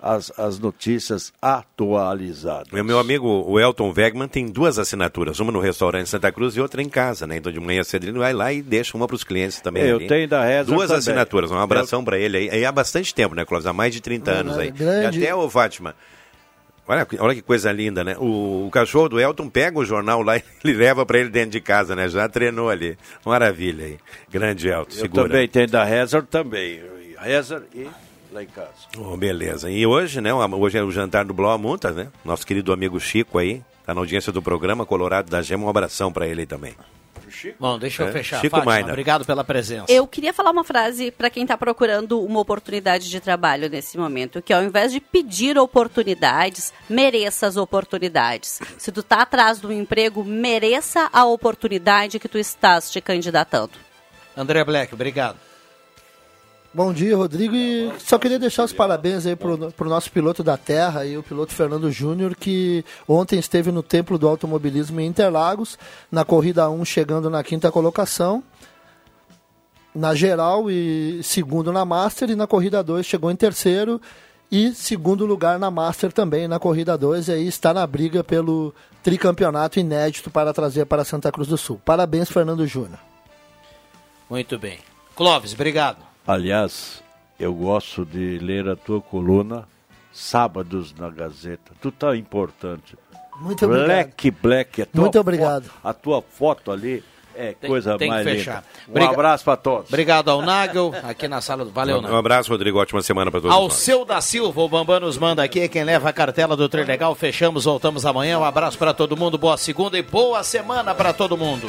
as, as notícias atualizadas. O meu amigo, o Elton Wegman, tem duas assinaturas, uma no restaurante Santa Cruz e outra em casa, né? Então de manhã cedo ele vai lá e deixa uma para os clientes também. Eu ali. tenho da Reza Duas também. assinaturas, um abração para ele aí. aí há bastante tempo, né, Clóvis? Há mais de 30 anos aí. grande. E até o Fátima. Olha, olha que coisa linda, né? O, o cachorro do Elton pega o jornal lá e ele leva para ele dentro de casa, né? Já treinou ali. Maravilha aí. Grande Elton, Eu segura. também tenho da Rezar também. Rezar e lá em casa. Oh, beleza. E hoje, né? Hoje é o jantar do Blow Muntas, né? Nosso querido amigo Chico aí, tá na audiência do programa Colorado da Gema. Um abração para ele também. Bom, deixa eu É, fechar. Chico Fátima, Maina. obrigado pela presença. Eu queria falar uma frase para quem está procurando uma oportunidade de trabalho nesse momento, que ao invés de pedir oportunidades, mereça as oportunidades. Se tu tá atrás do emprego, mereça a oportunidade que tu estás te candidatando. André Black, obrigado. Bom dia, Rodrigo. E só queria deixar os parabéns aí pro, pro nosso piloto da Terra e o piloto Fernando Júnior, que ontem esteve no Templo do Automobilismo em Interlagos, na corrida 1 chegando na quinta colocação, na geral e segundo na Master, e na corrida 2 chegou em terceiro e segundo lugar na Master também na corrida 2, e aí está na briga pelo tricampeonato inédito para trazer para Santa Cruz do Sul. Parabéns, Fernando Júnior. Muito bem. Clóvis, obrigado. Aliás, eu gosto de ler a tua coluna sábados na Gazeta. Tu tá importante. Muito obrigado. Black, Black. A tua Muito obrigado. foto- a tua foto ali é Tem- coisa tem que mais fechar. linda. Um Obriga- abraço para todos. Obrigado ao Nagel, aqui na sala do Valeu, Um Nagel. abraço, Rodrigo. Ótima semana para todos Ao nós. seu da Silva, o Bambam nos manda aqui, quem leva a cartela do Trilegal. Fechamos, voltamos amanhã. Um abraço para todo mundo, boa segunda e boa semana para todo mundo.